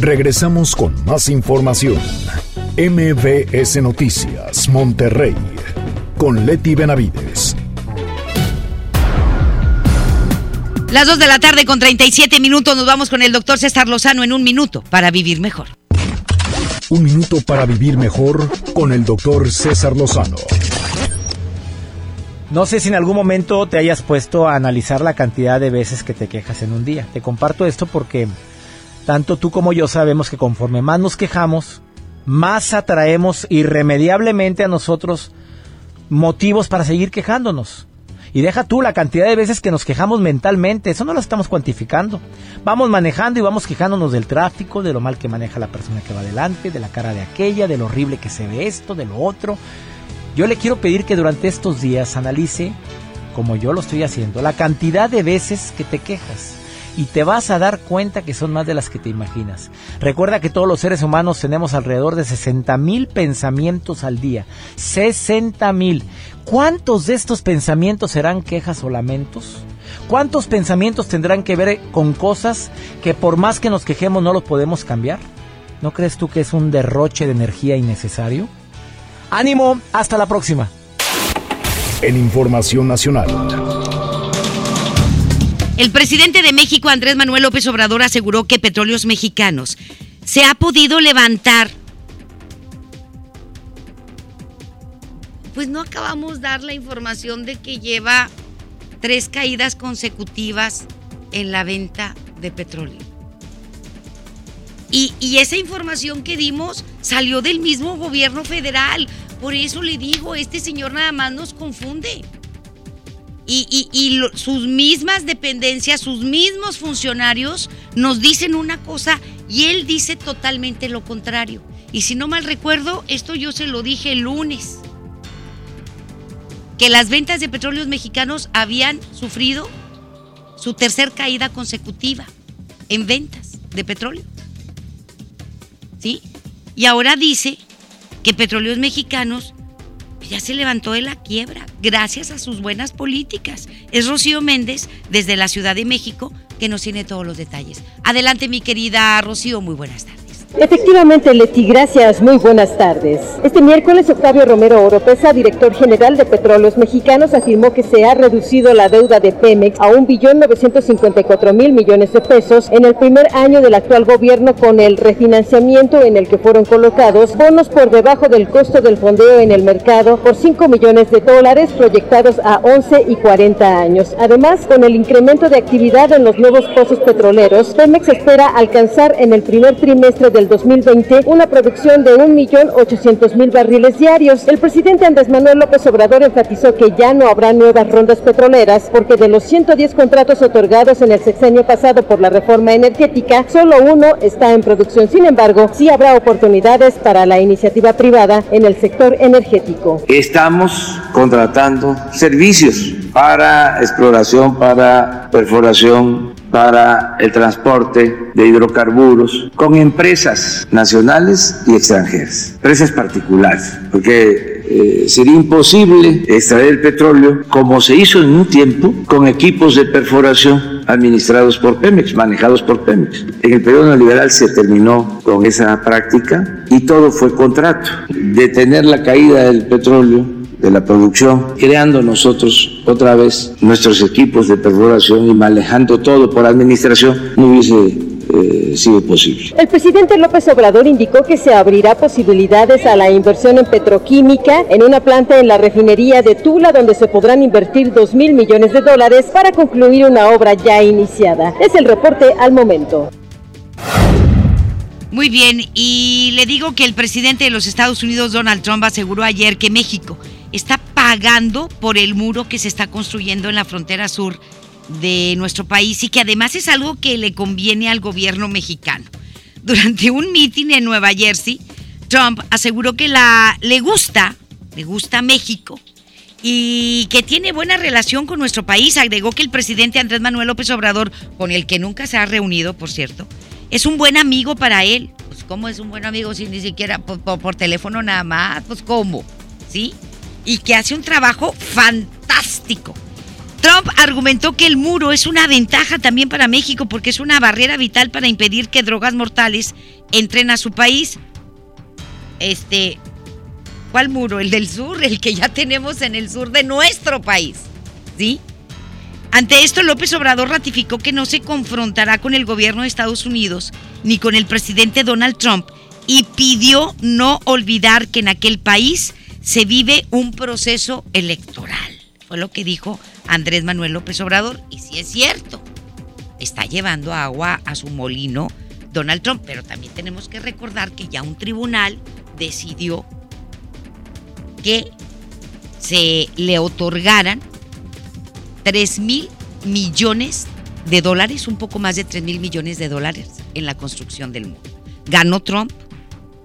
Regresamos con más información. MBS Noticias, Monterrey, con Leti Benavides. Las 2 de la tarde con 37 minutos nos vamos con el doctor César Lozano en un minuto para vivir mejor. Un minuto para vivir mejor con el doctor César Lozano. No sé si en algún momento te hayas puesto a analizar la cantidad de veces que te quejas en un día. Te comparto esto porque tanto tú como yo sabemos que conforme más nos quejamos, más atraemos irremediablemente a nosotros motivos para seguir quejándonos. Y deja tú la cantidad de veces que nos quejamos mentalmente, eso no lo estamos cuantificando. Vamos manejando y vamos quejándonos del tráfico, de lo mal que maneja la persona que va adelante, de la cara de aquella, de lo horrible que se ve esto, de lo otro. Yo le quiero pedir que durante estos días analice, como yo lo estoy haciendo, la cantidad de veces que te quejas y te vas a dar cuenta que son más de las que te imaginas. Recuerda que todos los seres humanos tenemos alrededor de 60 mil pensamientos al día. 60 mil. ¿Cuántos de estos pensamientos serán quejas o lamentos? ¿Cuántos pensamientos tendrán que ver con cosas que por más que nos quejemos no los podemos cambiar? ¿No crees tú que es un derroche de energía innecesario? Ánimo, hasta la próxima. En Información Nacional. El presidente de México, Andrés Manuel López Obrador, aseguró que Petróleos Mexicanos se ha podido levantar. Pues no acabamos de dar la información de que lleva tres caídas consecutivas en la venta de petróleo. Y, y, esa información que dimos salió del mismo gobierno federal. Por eso le digo, este señor nada más nos confunde. Y, y sus mismas dependencias, sus mismos funcionarios nos dicen una cosa y él dice totalmente lo contrario. Y si no mal recuerdo, esto yo se lo dije el lunes, que las ventas de petróleos mexicanos habían sufrido su tercer caída consecutiva en ventas de petróleo. ¿Sí? Y ahora dice que petróleos mexicanos ya se levantó de la quiebra gracias a sus buenas políticas. Es Rocío Méndez desde la Ciudad de México que nos tiene todos los detalles. Adelante mi querida Rocío, muy buenas tardes. Efectivamente, Leti, gracias. Muy buenas tardes. Este miércoles, Octavio Romero Oropesa, director general de Petróleos Mexicanos, afirmó que se ha reducido la deuda de Pemex a un billón mil millones de pesos en el primer año del actual gobierno con el refinanciamiento en el que fueron colocados bonos por debajo del costo del fondeo en el mercado por 5 millones de dólares proyectados a 11 y 40 años. Además, con el incremento de actividad en los nuevos pozos petroleros, Pemex espera alcanzar en el primer trimestre de el 2020 una producción de 1.800.000 barriles diarios. El presidente Andrés Manuel López Obrador enfatizó que ya no habrá nuevas rondas petroleras porque de los 110 contratos otorgados en el sexenio pasado por la reforma energética, solo uno está en producción. Sin embargo, sí habrá oportunidades para la iniciativa privada en el sector energético. Estamos contratando servicios para exploración, para perforación, para el transporte de hidrocarburos con empresas nacionales y extranjeras, empresas particulares, porque eh, sería imposible extraer el petróleo como se hizo en un tiempo con equipos de perforación administrados por Pemex, manejados por Pemex. En el periodo neoliberal se terminó con esa práctica y todo fue contrato. Detener la caída del petróleo de la producción, creando nosotros otra vez nuestros equipos de perforación y manejando todo por administración, no hubiese eh, sido posible. El presidente López Obrador indicó que se abrirá posibilidades a la inversión en petroquímica en una planta en la refinería de Tula donde se podrán invertir 2 mil millones de dólares para concluir una obra ya iniciada. Es el reporte al momento. Muy bien, y le digo que el presidente de los Estados Unidos, Donald Trump, aseguró ayer que México está pagando por el muro que se está construyendo en la frontera sur de nuestro país y que además es algo que le conviene al gobierno mexicano. Durante un mitin en Nueva Jersey, Trump aseguró que le gusta, le gusta México y que tiene buena relación con nuestro país. Agregó que el presidente Andrés Manuel López Obrador, con el que nunca se ha reunido, por cierto, es un buen amigo para él. Pues, ¿cómo es un buen amigo si ni siquiera por, por teléfono nada más? Pues, ¿cómo? ¿Sí? Y que hace un trabajo fantástico. Trump argumentó que el muro es una ventaja también para México porque es una barrera vital para impedir que drogas mortales entren a su país. Este, ¿cuál muro? El del sur, el que ya tenemos en el sur de nuestro país. ¿Sí? Ante esto, López Obrador ratificó que no se confrontará con el gobierno de Estados Unidos ni con el presidente Donald Trump y pidió no olvidar que en aquel país se vive un proceso electoral. Fue lo que dijo Andrés Manuel López Obrador. Y si es cierto, está llevando agua a su molino Donald Trump. Pero también tenemos que recordar que ya un tribunal decidió que se le otorgaran 3 mil millones de dólares, un poco más de 3 mil millones de dólares en la construcción del muro. Ganó Trump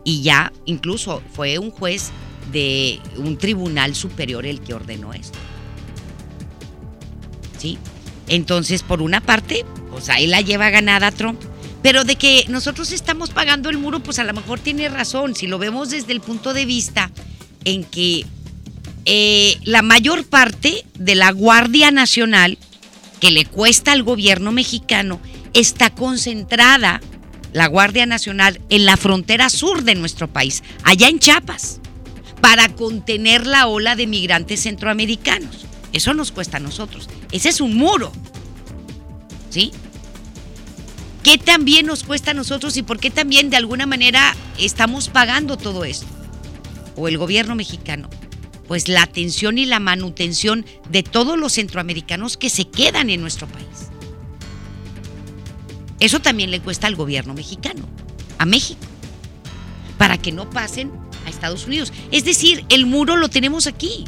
y ya incluso fue un juez de un tribunal superior el que ordenó esto. ¿Sí? Entonces, por una parte, pues ahí la lleva ganada Trump. Pero de que nosotros estamos pagando el muro, pues a lo mejor tiene razón. Si lo vemos desde el punto de vista en que eh, la mayor parte de la Guardia Nacional que le cuesta al gobierno mexicano está concentrada, la Guardia Nacional, en la frontera sur de nuestro país, allá en Chiapas para contener la ola de migrantes centroamericanos. Eso nos cuesta a nosotros. Ese es un muro. ¿Sí? ¿Qué también nos cuesta a nosotros y por qué también de alguna manera estamos pagando todo esto? O el gobierno mexicano. Pues la atención y la manutención de todos los centroamericanos que se quedan en nuestro país. Eso también le cuesta al gobierno mexicano, a México, para que no pasen a Estados Unidos. Es decir, el muro lo tenemos aquí.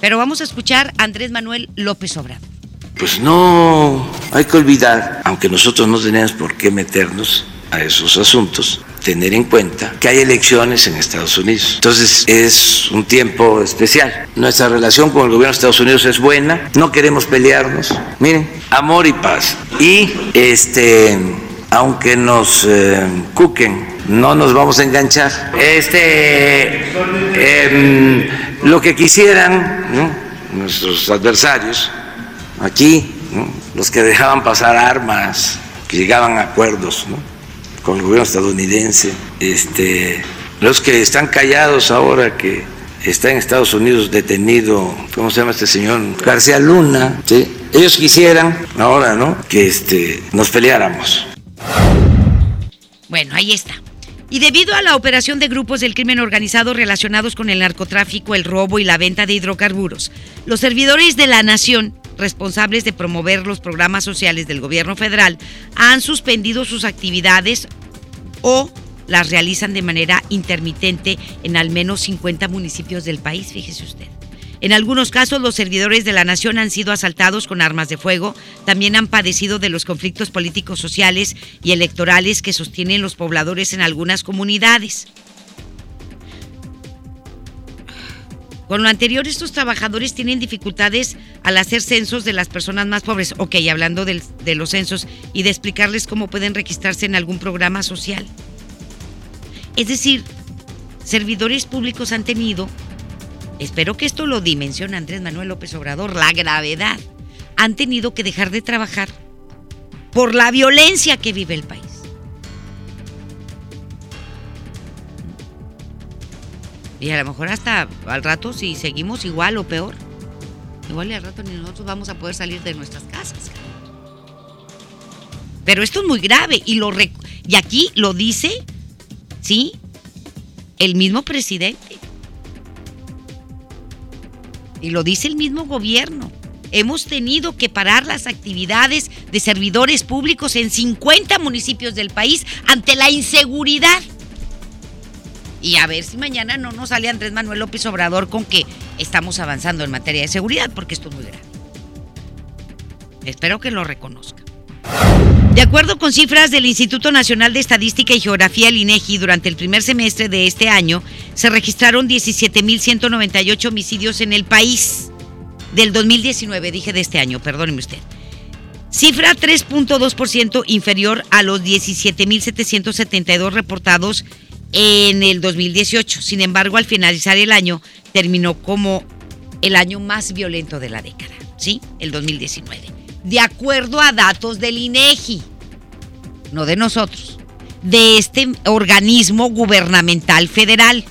Pero vamos a escuchar a Andrés Manuel López Obrador. Pues no hay que olvidar, aunque nosotros no tenemos por qué meternos a esos asuntos, tener en cuenta que hay elecciones en Estados Unidos. Entonces es un tiempo especial. Nuestra relación con el gobierno de Estados Unidos es buena, no queremos pelearnos. Miren, amor y paz. Y este, aunque nos eh, cuquen, no nos vamos a enganchar. Este, em, lo que quisieran nuestros adversarios aquí, los que dejaban pasar armas, que llegaban a acuerdos con el gobierno estadounidense, este, los que están callados ahora que está en Estados Unidos detenido, ¿cómo se llama este señor? García Luna, ¿sí? ellos quisieran ahora, ¿no? Que este, nos peleáramos. Bueno, ahí está. Y debido a la operación de grupos del crimen organizado relacionados con el narcotráfico, el robo y la venta de hidrocarburos, los servidores de la nación responsables de promover los programas sociales del gobierno federal han suspendido sus actividades o las realizan de manera intermitente en al menos 50 municipios del país, fíjese usted. En algunos casos, los servidores de la nación han sido asaltados con armas de fuego, también han padecido de los conflictos políticos, sociales y electorales que sostienen los pobladores en algunas comunidades. Con lo anterior, estos trabajadores tienen dificultades al hacer censos de las personas más pobres. Ok, hablando de, los censos y de explicarles cómo pueden registrarse en algún programa social. Es decir, servidores públicos han tenido espero que esto lo dimensione Andrés Manuel López Obrador, la gravedad. Han tenido que dejar de trabajar por la violencia que vive el país. Y a lo mejor hasta al rato si seguimos igual o peor, igual y al rato ni nosotros vamos a poder salir de nuestras casas. Pero esto es muy grave y lo y aquí lo dice, sí, el mismo presidente. Y lo dice el mismo gobierno. Hemos tenido que parar las actividades de servidores públicos en 50 municipios del país ante la inseguridad. Y a ver si mañana no nos sale Andrés Manuel López Obrador con que estamos avanzando en materia de seguridad, porque esto es muy grave. Espero que lo reconozca. De acuerdo con cifras del Instituto Nacional de Estadística y Geografía, el INEGI, durante el primer semestre de este año se registraron 17.198 homicidios en el país. Del 2019, dije de este año, perdóneme usted. Cifra 3.2% inferior a los 17.772 reportados en el 2018. Sin embargo, al finalizar el año, terminó como el año más violento de la década, ¿sí? El 2019 de acuerdo a datos del INEGI, no de nosotros, de este organismo gubernamental federal.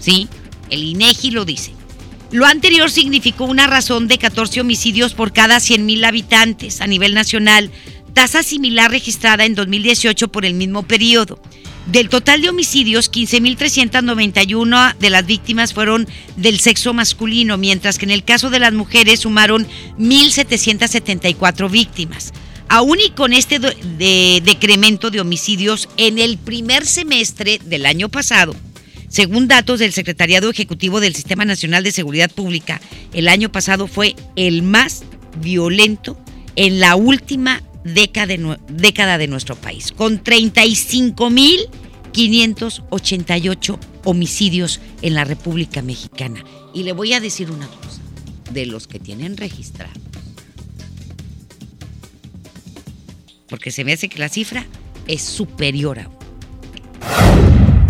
¿Sí? El INEGI lo dice. Lo anterior significó una razón de 14 homicidios por cada 100.000 habitantes a nivel nacional, tasa similar registrada en 2018 por el mismo periodo. Del total de homicidios, 15.391 de las víctimas fueron del sexo masculino, mientras que en el caso de las mujeres sumaron 1.774 víctimas. Aún y con este decremento de homicidios en el primer semestre del año pasado, según datos del Secretariado Ejecutivo del Sistema Nacional de Seguridad Pública, el año pasado fue el más violento en la última década de, nuestro país, con 35.588 homicidios en la República Mexicana. Y le voy a decir una cosa, de los que tienen registrados, porque se me hace que la cifra es superior a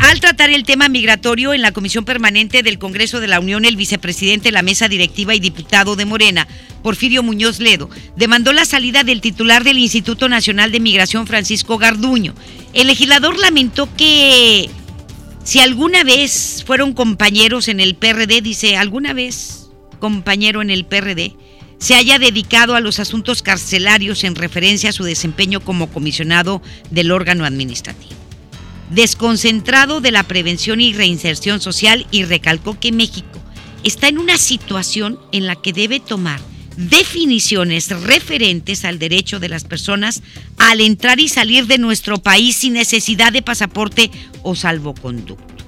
al tratar el tema migratorio en la Comisión Permanente del Congreso de la Unión, el vicepresidente de la mesa directiva y diputado de Morena, Porfirio Muñoz Ledo, demandó la salida del titular del Instituto Nacional de Migración, Francisco Garduño. El legislador lamentó que si alguna vez fueron compañeros en el PRD, dice, alguna vez compañero en el PRD, se haya dedicado a los asuntos carcelarios en referencia a su desempeño como comisionado del órgano administrativo desconcentrado de la prevención y reinserción social y recalcó que México está en una situación en la que debe tomar definiciones referentes al derecho de las personas al entrar y salir de nuestro país sin necesidad de pasaporte o salvoconducto.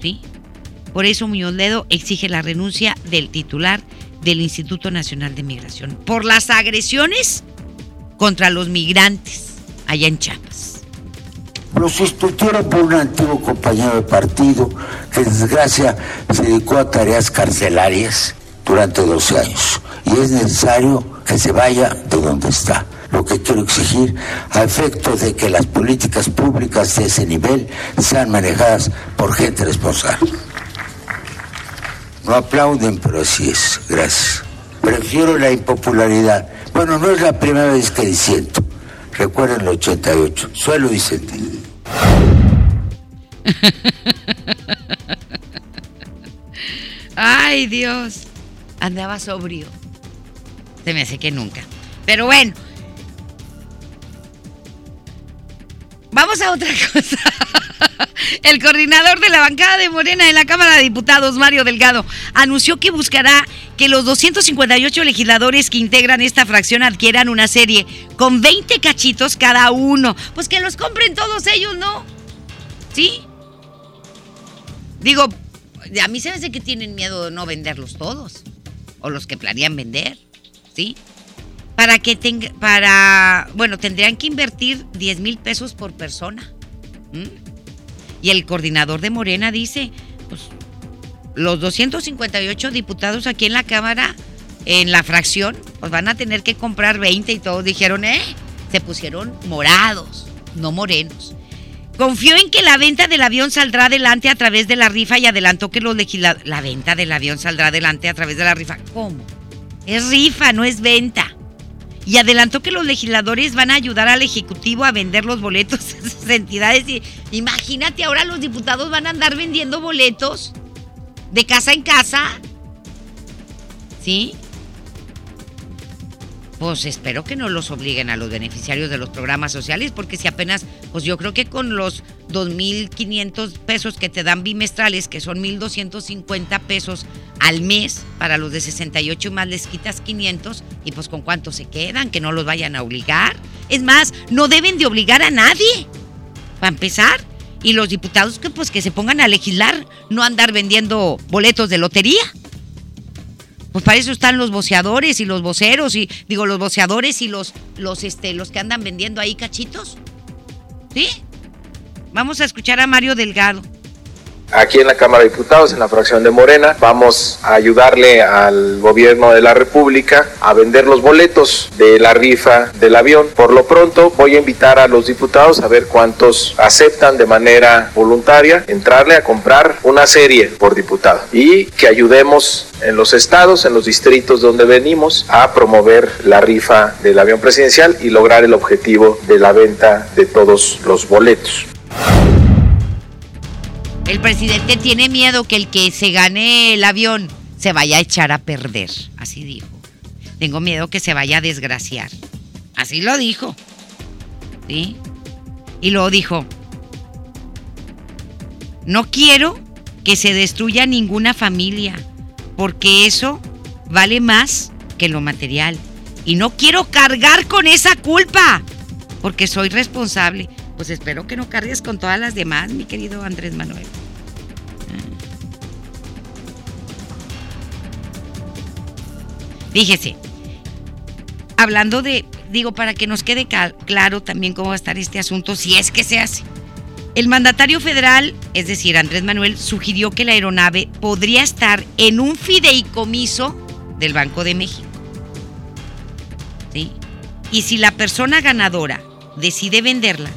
¿Sí? Por eso Muñoz Ledo exige la renuncia del titular del Instituto Nacional de Migración por las agresiones contra los migrantes allá en Chiapas. Lo sustituyeron por un antiguo compañero de partido que, desgracia, se dedicó a tareas carcelarias durante 12 años. Y es necesario que se vaya de donde está. Lo que quiero exigir a efecto de que las políticas públicas de ese nivel sean manejadas por gente responsable. No aplauden, pero así es. Gracias. Prefiero la impopularidad. Bueno, no es la primera vez que disiento. Recuerden el 88. Suelo disentir. Ay, Dios. Andaba sobrio. Se me hace que nunca. Pero bueno. Vamos a otra cosa. El coordinador de la bancada de Morena en la Cámara de Diputados, Mario Delgado, anunció que buscará que los 258 legisladores que integran esta fracción adquieran una serie con 20 cachitos cada uno. Pues que los compren todos ellos, ¿no? ¿Sí? Digo, a mí se me hace que tienen miedo de no venderlos todos. O los que planean vender. ¿Sí? Para que tenga, para, bueno, tendrían que invertir 10 mil pesos por persona. ¿Mm? Y el coordinador de Morena dice, pues, los 258 diputados aquí en la Cámara, en la fracción, pues van a tener que comprar 20 y todos dijeron, eh, se pusieron morados, no morenos. Confió en que la venta del avión saldrá adelante a través de la rifa y adelantó que los legisladores... La venta del avión saldrá adelante a través de la rifa. ¿Cómo? Es rifa, no es venta. Y adelantó que los legisladores van a ayudar al Ejecutivo a vender los boletos a esas entidades. Y imagínate, ahora los diputados van a andar vendiendo boletos de casa en casa. ¿Sí? Pues espero que no los obliguen a los beneficiarios de los programas sociales, porque si apenas, pues yo creo que con los 2.500 pesos que te dan bimestrales, que son 1.250 pesos al mes para los de 68 y más, les quitas 500 y pues con cuánto se quedan, que no los vayan a obligar. Es más, no deben de obligar a nadie, para empezar. Y los diputados que pues que se pongan a legislar, no andar vendiendo boletos de lotería. Pues para eso están los voceadores y los voceros y digo los voceadores y los los este los que andan vendiendo ahí cachitos. ¿Sí? Vamos a escuchar a Mario Delgado. Aquí en la Cámara de Diputados, en la fracción de Morena, vamos a ayudarle al gobierno de la República a vender los boletos de la rifa del avión. Por lo pronto, voy a invitar a los diputados a ver cuántos aceptan de manera voluntaria entrarle a comprar una serie por diputado y que ayudemos en los estados, en los distritos donde venimos, a promover la rifa del avión presidencial y lograr el objetivo de la venta de todos los boletos. El presidente tiene miedo que el que se gane el avión se vaya a echar a perder. Así dijo. Tengo miedo que se vaya a desgraciar. Así lo dijo. ¿Sí? Y luego dijo, no quiero que se destruya ninguna familia, porque eso vale más que lo material. Y no quiero cargar con esa culpa, porque soy responsable. Pues espero que no cargues con todas las demás, mi querido Andrés Manuel. Fíjese, hablando de, digo, para que nos quede claro también cómo va a estar este asunto, si es que se hace. El mandatario federal, es decir, Andrés Manuel, sugirió que la aeronave podría estar en un fideicomiso del Banco de México. ¿Sí? Y si la persona ganadora decide venderla,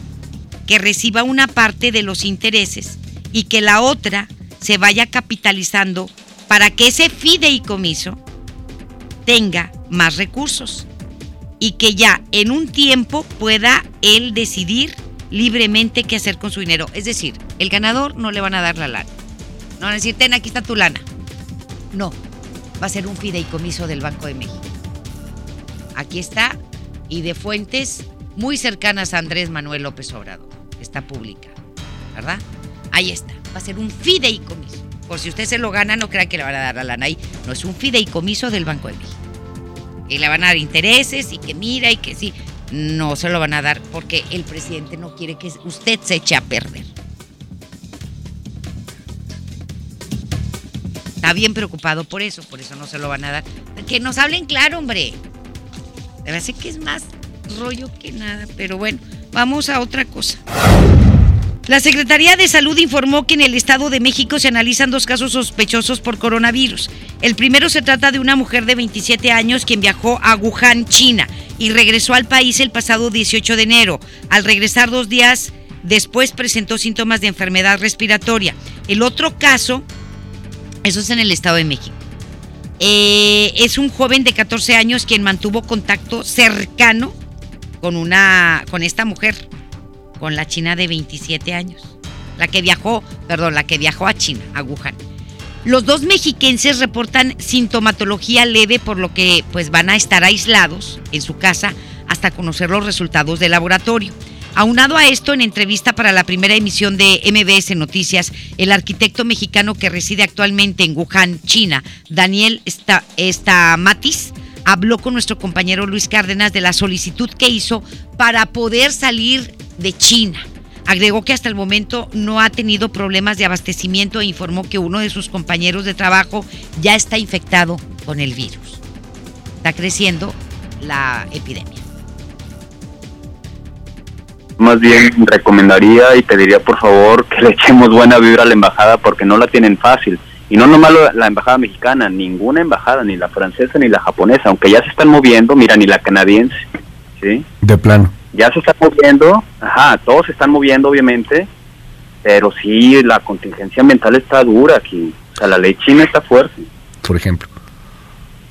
que reciba una parte de los intereses y que la otra se vaya capitalizando para que ese fideicomiso tenga más recursos y que ya en un tiempo pueda él decidir libremente qué hacer con su dinero. Es decir, el ganador no le van a dar la lana. No van a decir, ten, aquí está tu lana. No, va a ser un fideicomiso del Banco de México. Aquí está y de fuentes muy cercanas a Andrés Manuel López Obrador. Está pública, ¿verdad? Ahí está, va a ser un fideicomiso. Por si usted se lo gana, no crea que le van a dar la lana. No, es un fideicomiso del Banco de México. Y le van a dar intereses y que mira y que sí. No se lo van a dar porque el presidente no quiere que usted se eche a perder. Está bien preocupado por eso, por eso no se lo van a dar. Que nos hablen claro, hombre. De verdad que es más rollo que nada, pero bueno, vamos a otra cosa. La Secretaría de Salud informó que en el Estado de México se analizan dos casos sospechosos por coronavirus. El primero se trata de una mujer de 27 años quien viajó a Wuhan, China, y regresó al país el pasado 18 de enero. Al regresar dos días después presentó síntomas de enfermedad respiratoria. El otro caso, eso es en el Estado de México. Eh, es un joven de 14 años quien mantuvo contacto cercano con una con esta mujer con la china de 27 años. La que viajó, perdón, la que viajó a China, a Wuhan. Los dos mexiquenses reportan sintomatología leve, por lo que pues van a estar aislados en su casa hasta conocer los resultados del laboratorio. Aunado a esto, en entrevista para la primera emisión de MBS Noticias, el arquitecto mexicano que reside actualmente en Wuhan, China, Daniel Stamatis, habló con nuestro compañero Luis Cárdenas de la solicitud que hizo para poder salir de China. Agregó que hasta el momento no ha tenido problemas de abastecimiento e informó que uno de sus compañeros de trabajo ya está infectado con el virus. Está creciendo la epidemia. Más bien recomendaría y pediría por favor que le echemos buena vibra a la embajada porque no la tienen fácil. Y no nomás la embajada mexicana, ninguna embajada, ni la francesa ni la japonesa, aunque ya se están moviendo, mira, ni la canadiense. ¿sí? De plano ya se está moviendo, ajá, todos se están moviendo obviamente, pero sí, la contingencia mental está dura aquí, o sea, la ley china está fuerte. Por ejemplo.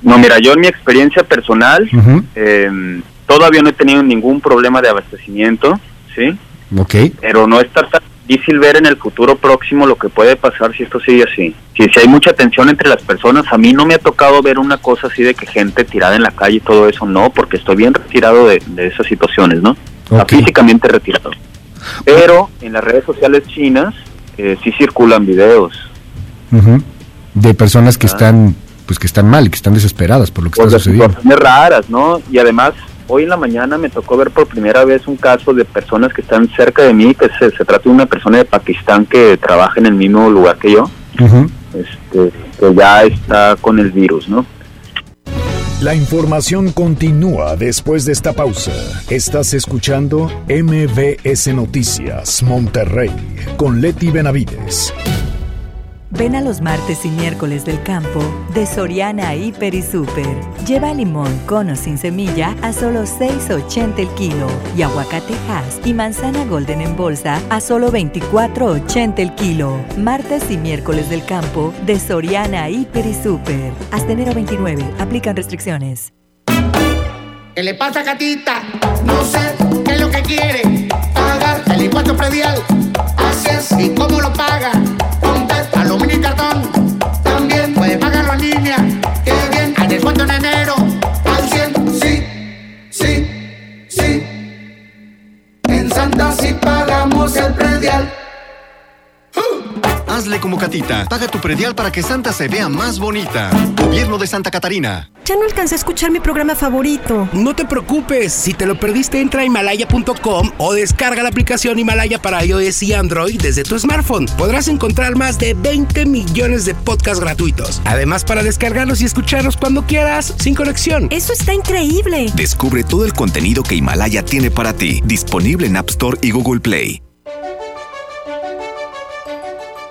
No, mira, yo en mi experiencia personal, em, todavía no he tenido ningún problema de abastecimiento, ¿sí? Ok. Pero no está tan difícil ver en el futuro próximo lo que puede pasar si esto sigue así. Si, si hay mucha tensión entre las personas, a mí no me ha tocado ver una cosa así de que gente tirada en la calle y todo eso, no, porque estoy bien retirado de, esas situaciones, ¿no? físicamente retirado. Pero en las redes sociales chinas eh, sí circulan videos. De personas que ah. están pues que están mal y que están desesperadas por lo que pues está sucediendo. Situaciones raras, ¿no? Y además hoy en la mañana me tocó ver por primera vez un caso de personas que están cerca de mí, que se, trata de una persona de Pakistán que trabaja en el mismo lugar que yo, este, que ya está con el virus, ¿no? La información continúa después de esta pausa. Estás escuchando MBS Noticias Monterrey con Leti Benavides. Ven a los martes y miércoles del campo de Soriana Hiper y Super. Lleva limón con o sin semilla a solo 6.80 el kilo y aguacate Hass y manzana Golden en bolsa a solo 24.80 el kilo. Martes y miércoles del campo de Soriana Hiper y Super. Hasta enero 29. Aplican restricciones. ¿Qué le pasa, Catita? No sé qué es lo que quiere. Pagar el impuesto predial. Así es. ¿Y cómo lo paga? Aluminio y cartón. También puede pagarlo en línea. Qué bien, hay descuento en enero. Al 100, sí, sí, sí. En Santa sí pagamos el predial. Hazle como Catita. Paga tu predial para que Santa se vea más bonita. Gobierno de Santa Catarina. Ya no alcancé a escuchar mi programa favorito. No te preocupes. Si te lo perdiste, entra a himalaya.com o descarga la aplicación Himalaya para iOS y Android desde tu smartphone. Podrás encontrar más de 20 millones de podcasts gratuitos. Además, para descargarlos y escucharlos cuando quieras, sin conexión. Eso está increíble. Descubre todo el contenido que Himalaya tiene para ti. Disponible en App Store y Google Play.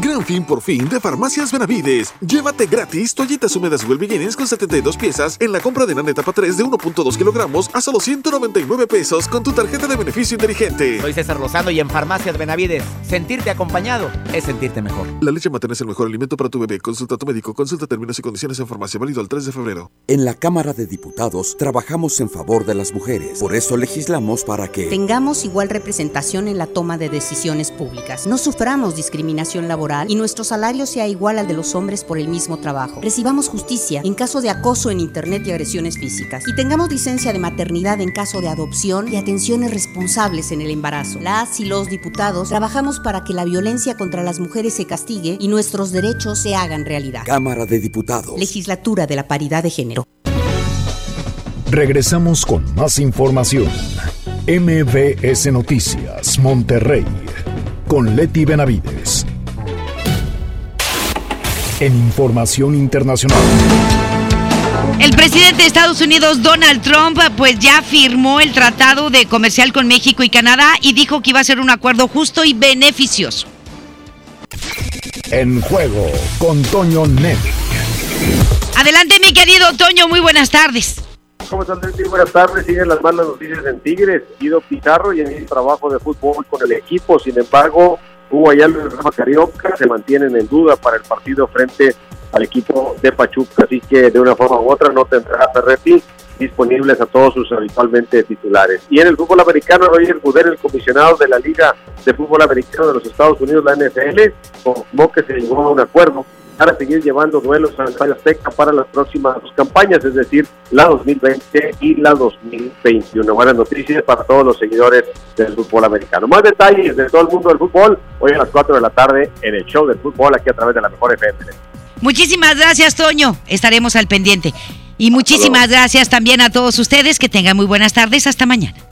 Gran fin por fin de Farmacias Benavides. Llévate gratis toallitas húmedas Well Beginnings con 72 piezas en la compra de Nana etapa 3 de 1.2 kilogramos a solo 199 pesos con tu tarjeta de beneficio inteligente. Soy César Lozano y en Farmacias Benavides, sentirte acompañado es sentirte mejor. La leche materna es el mejor alimento para tu bebé. Consulta a tu médico. Consulta términos y condiciones en farmacia. Válido el 3 de febrero. En la Cámara de Diputados trabajamos en favor de las mujeres. Por eso legislamos para que tengamos igual representación en la toma de decisiones públicas. No suframos discriminación laboral y nuestro salario sea igual al de los hombres por el mismo trabajo. Recibamos justicia en caso de acoso en Internet y agresiones físicas. Y tengamos licencia de maternidad en caso de adopción y atenciones responsables en el embarazo. Las y los diputados trabajamos para que la violencia contra las mujeres se castigue y nuestros derechos se hagan realidad. Cámara de Diputados. Legislatura de la Paridad de Género. Regresamos con más información. MBS Noticias, Monterrey, con Leti Benavides. En información internacional. El presidente de Estados Unidos, Donald Trump, pues ya firmó el tratado de comercial con México y Canadá y dijo que iba a ser un acuerdo justo y beneficioso. En juego con Toño Net. Adelante, mi querido Toño, muy buenas tardes. ¿Cómo están? Buenas tardes. Siguen las malas noticias en Tigres. Guido Pizarro y en el trabajo de fútbol con el equipo. Sin embargo, Hugo Ayala y Rafa Carioca se mantienen en duda para el partido frente al equipo de Pachuca. Así que de una forma u otra no tendrá Ferretti disponibles a todos sus habitualmente titulares. Y en el fútbol americano, Roger Goodell, el comisionado de la Liga de Fútbol Americano de los Estados Unidos, la NFL, confirmó que se llegó a un acuerdo para seguir llevando duelos a Estadio Azteca para las próximas dos campañas, es decir, la 2020 y la 2021. Buenas noticias para todos los seguidores del fútbol americano. Más detalles de todo el mundo del fútbol hoy a las 4 de la tarde en el show del fútbol aquí a través de la mejor FM. Muchísimas gracias, Toño. Estaremos al pendiente. Y muchísimas gracias también a todos ustedes. Que tengan muy buenas tardes. Hasta mañana.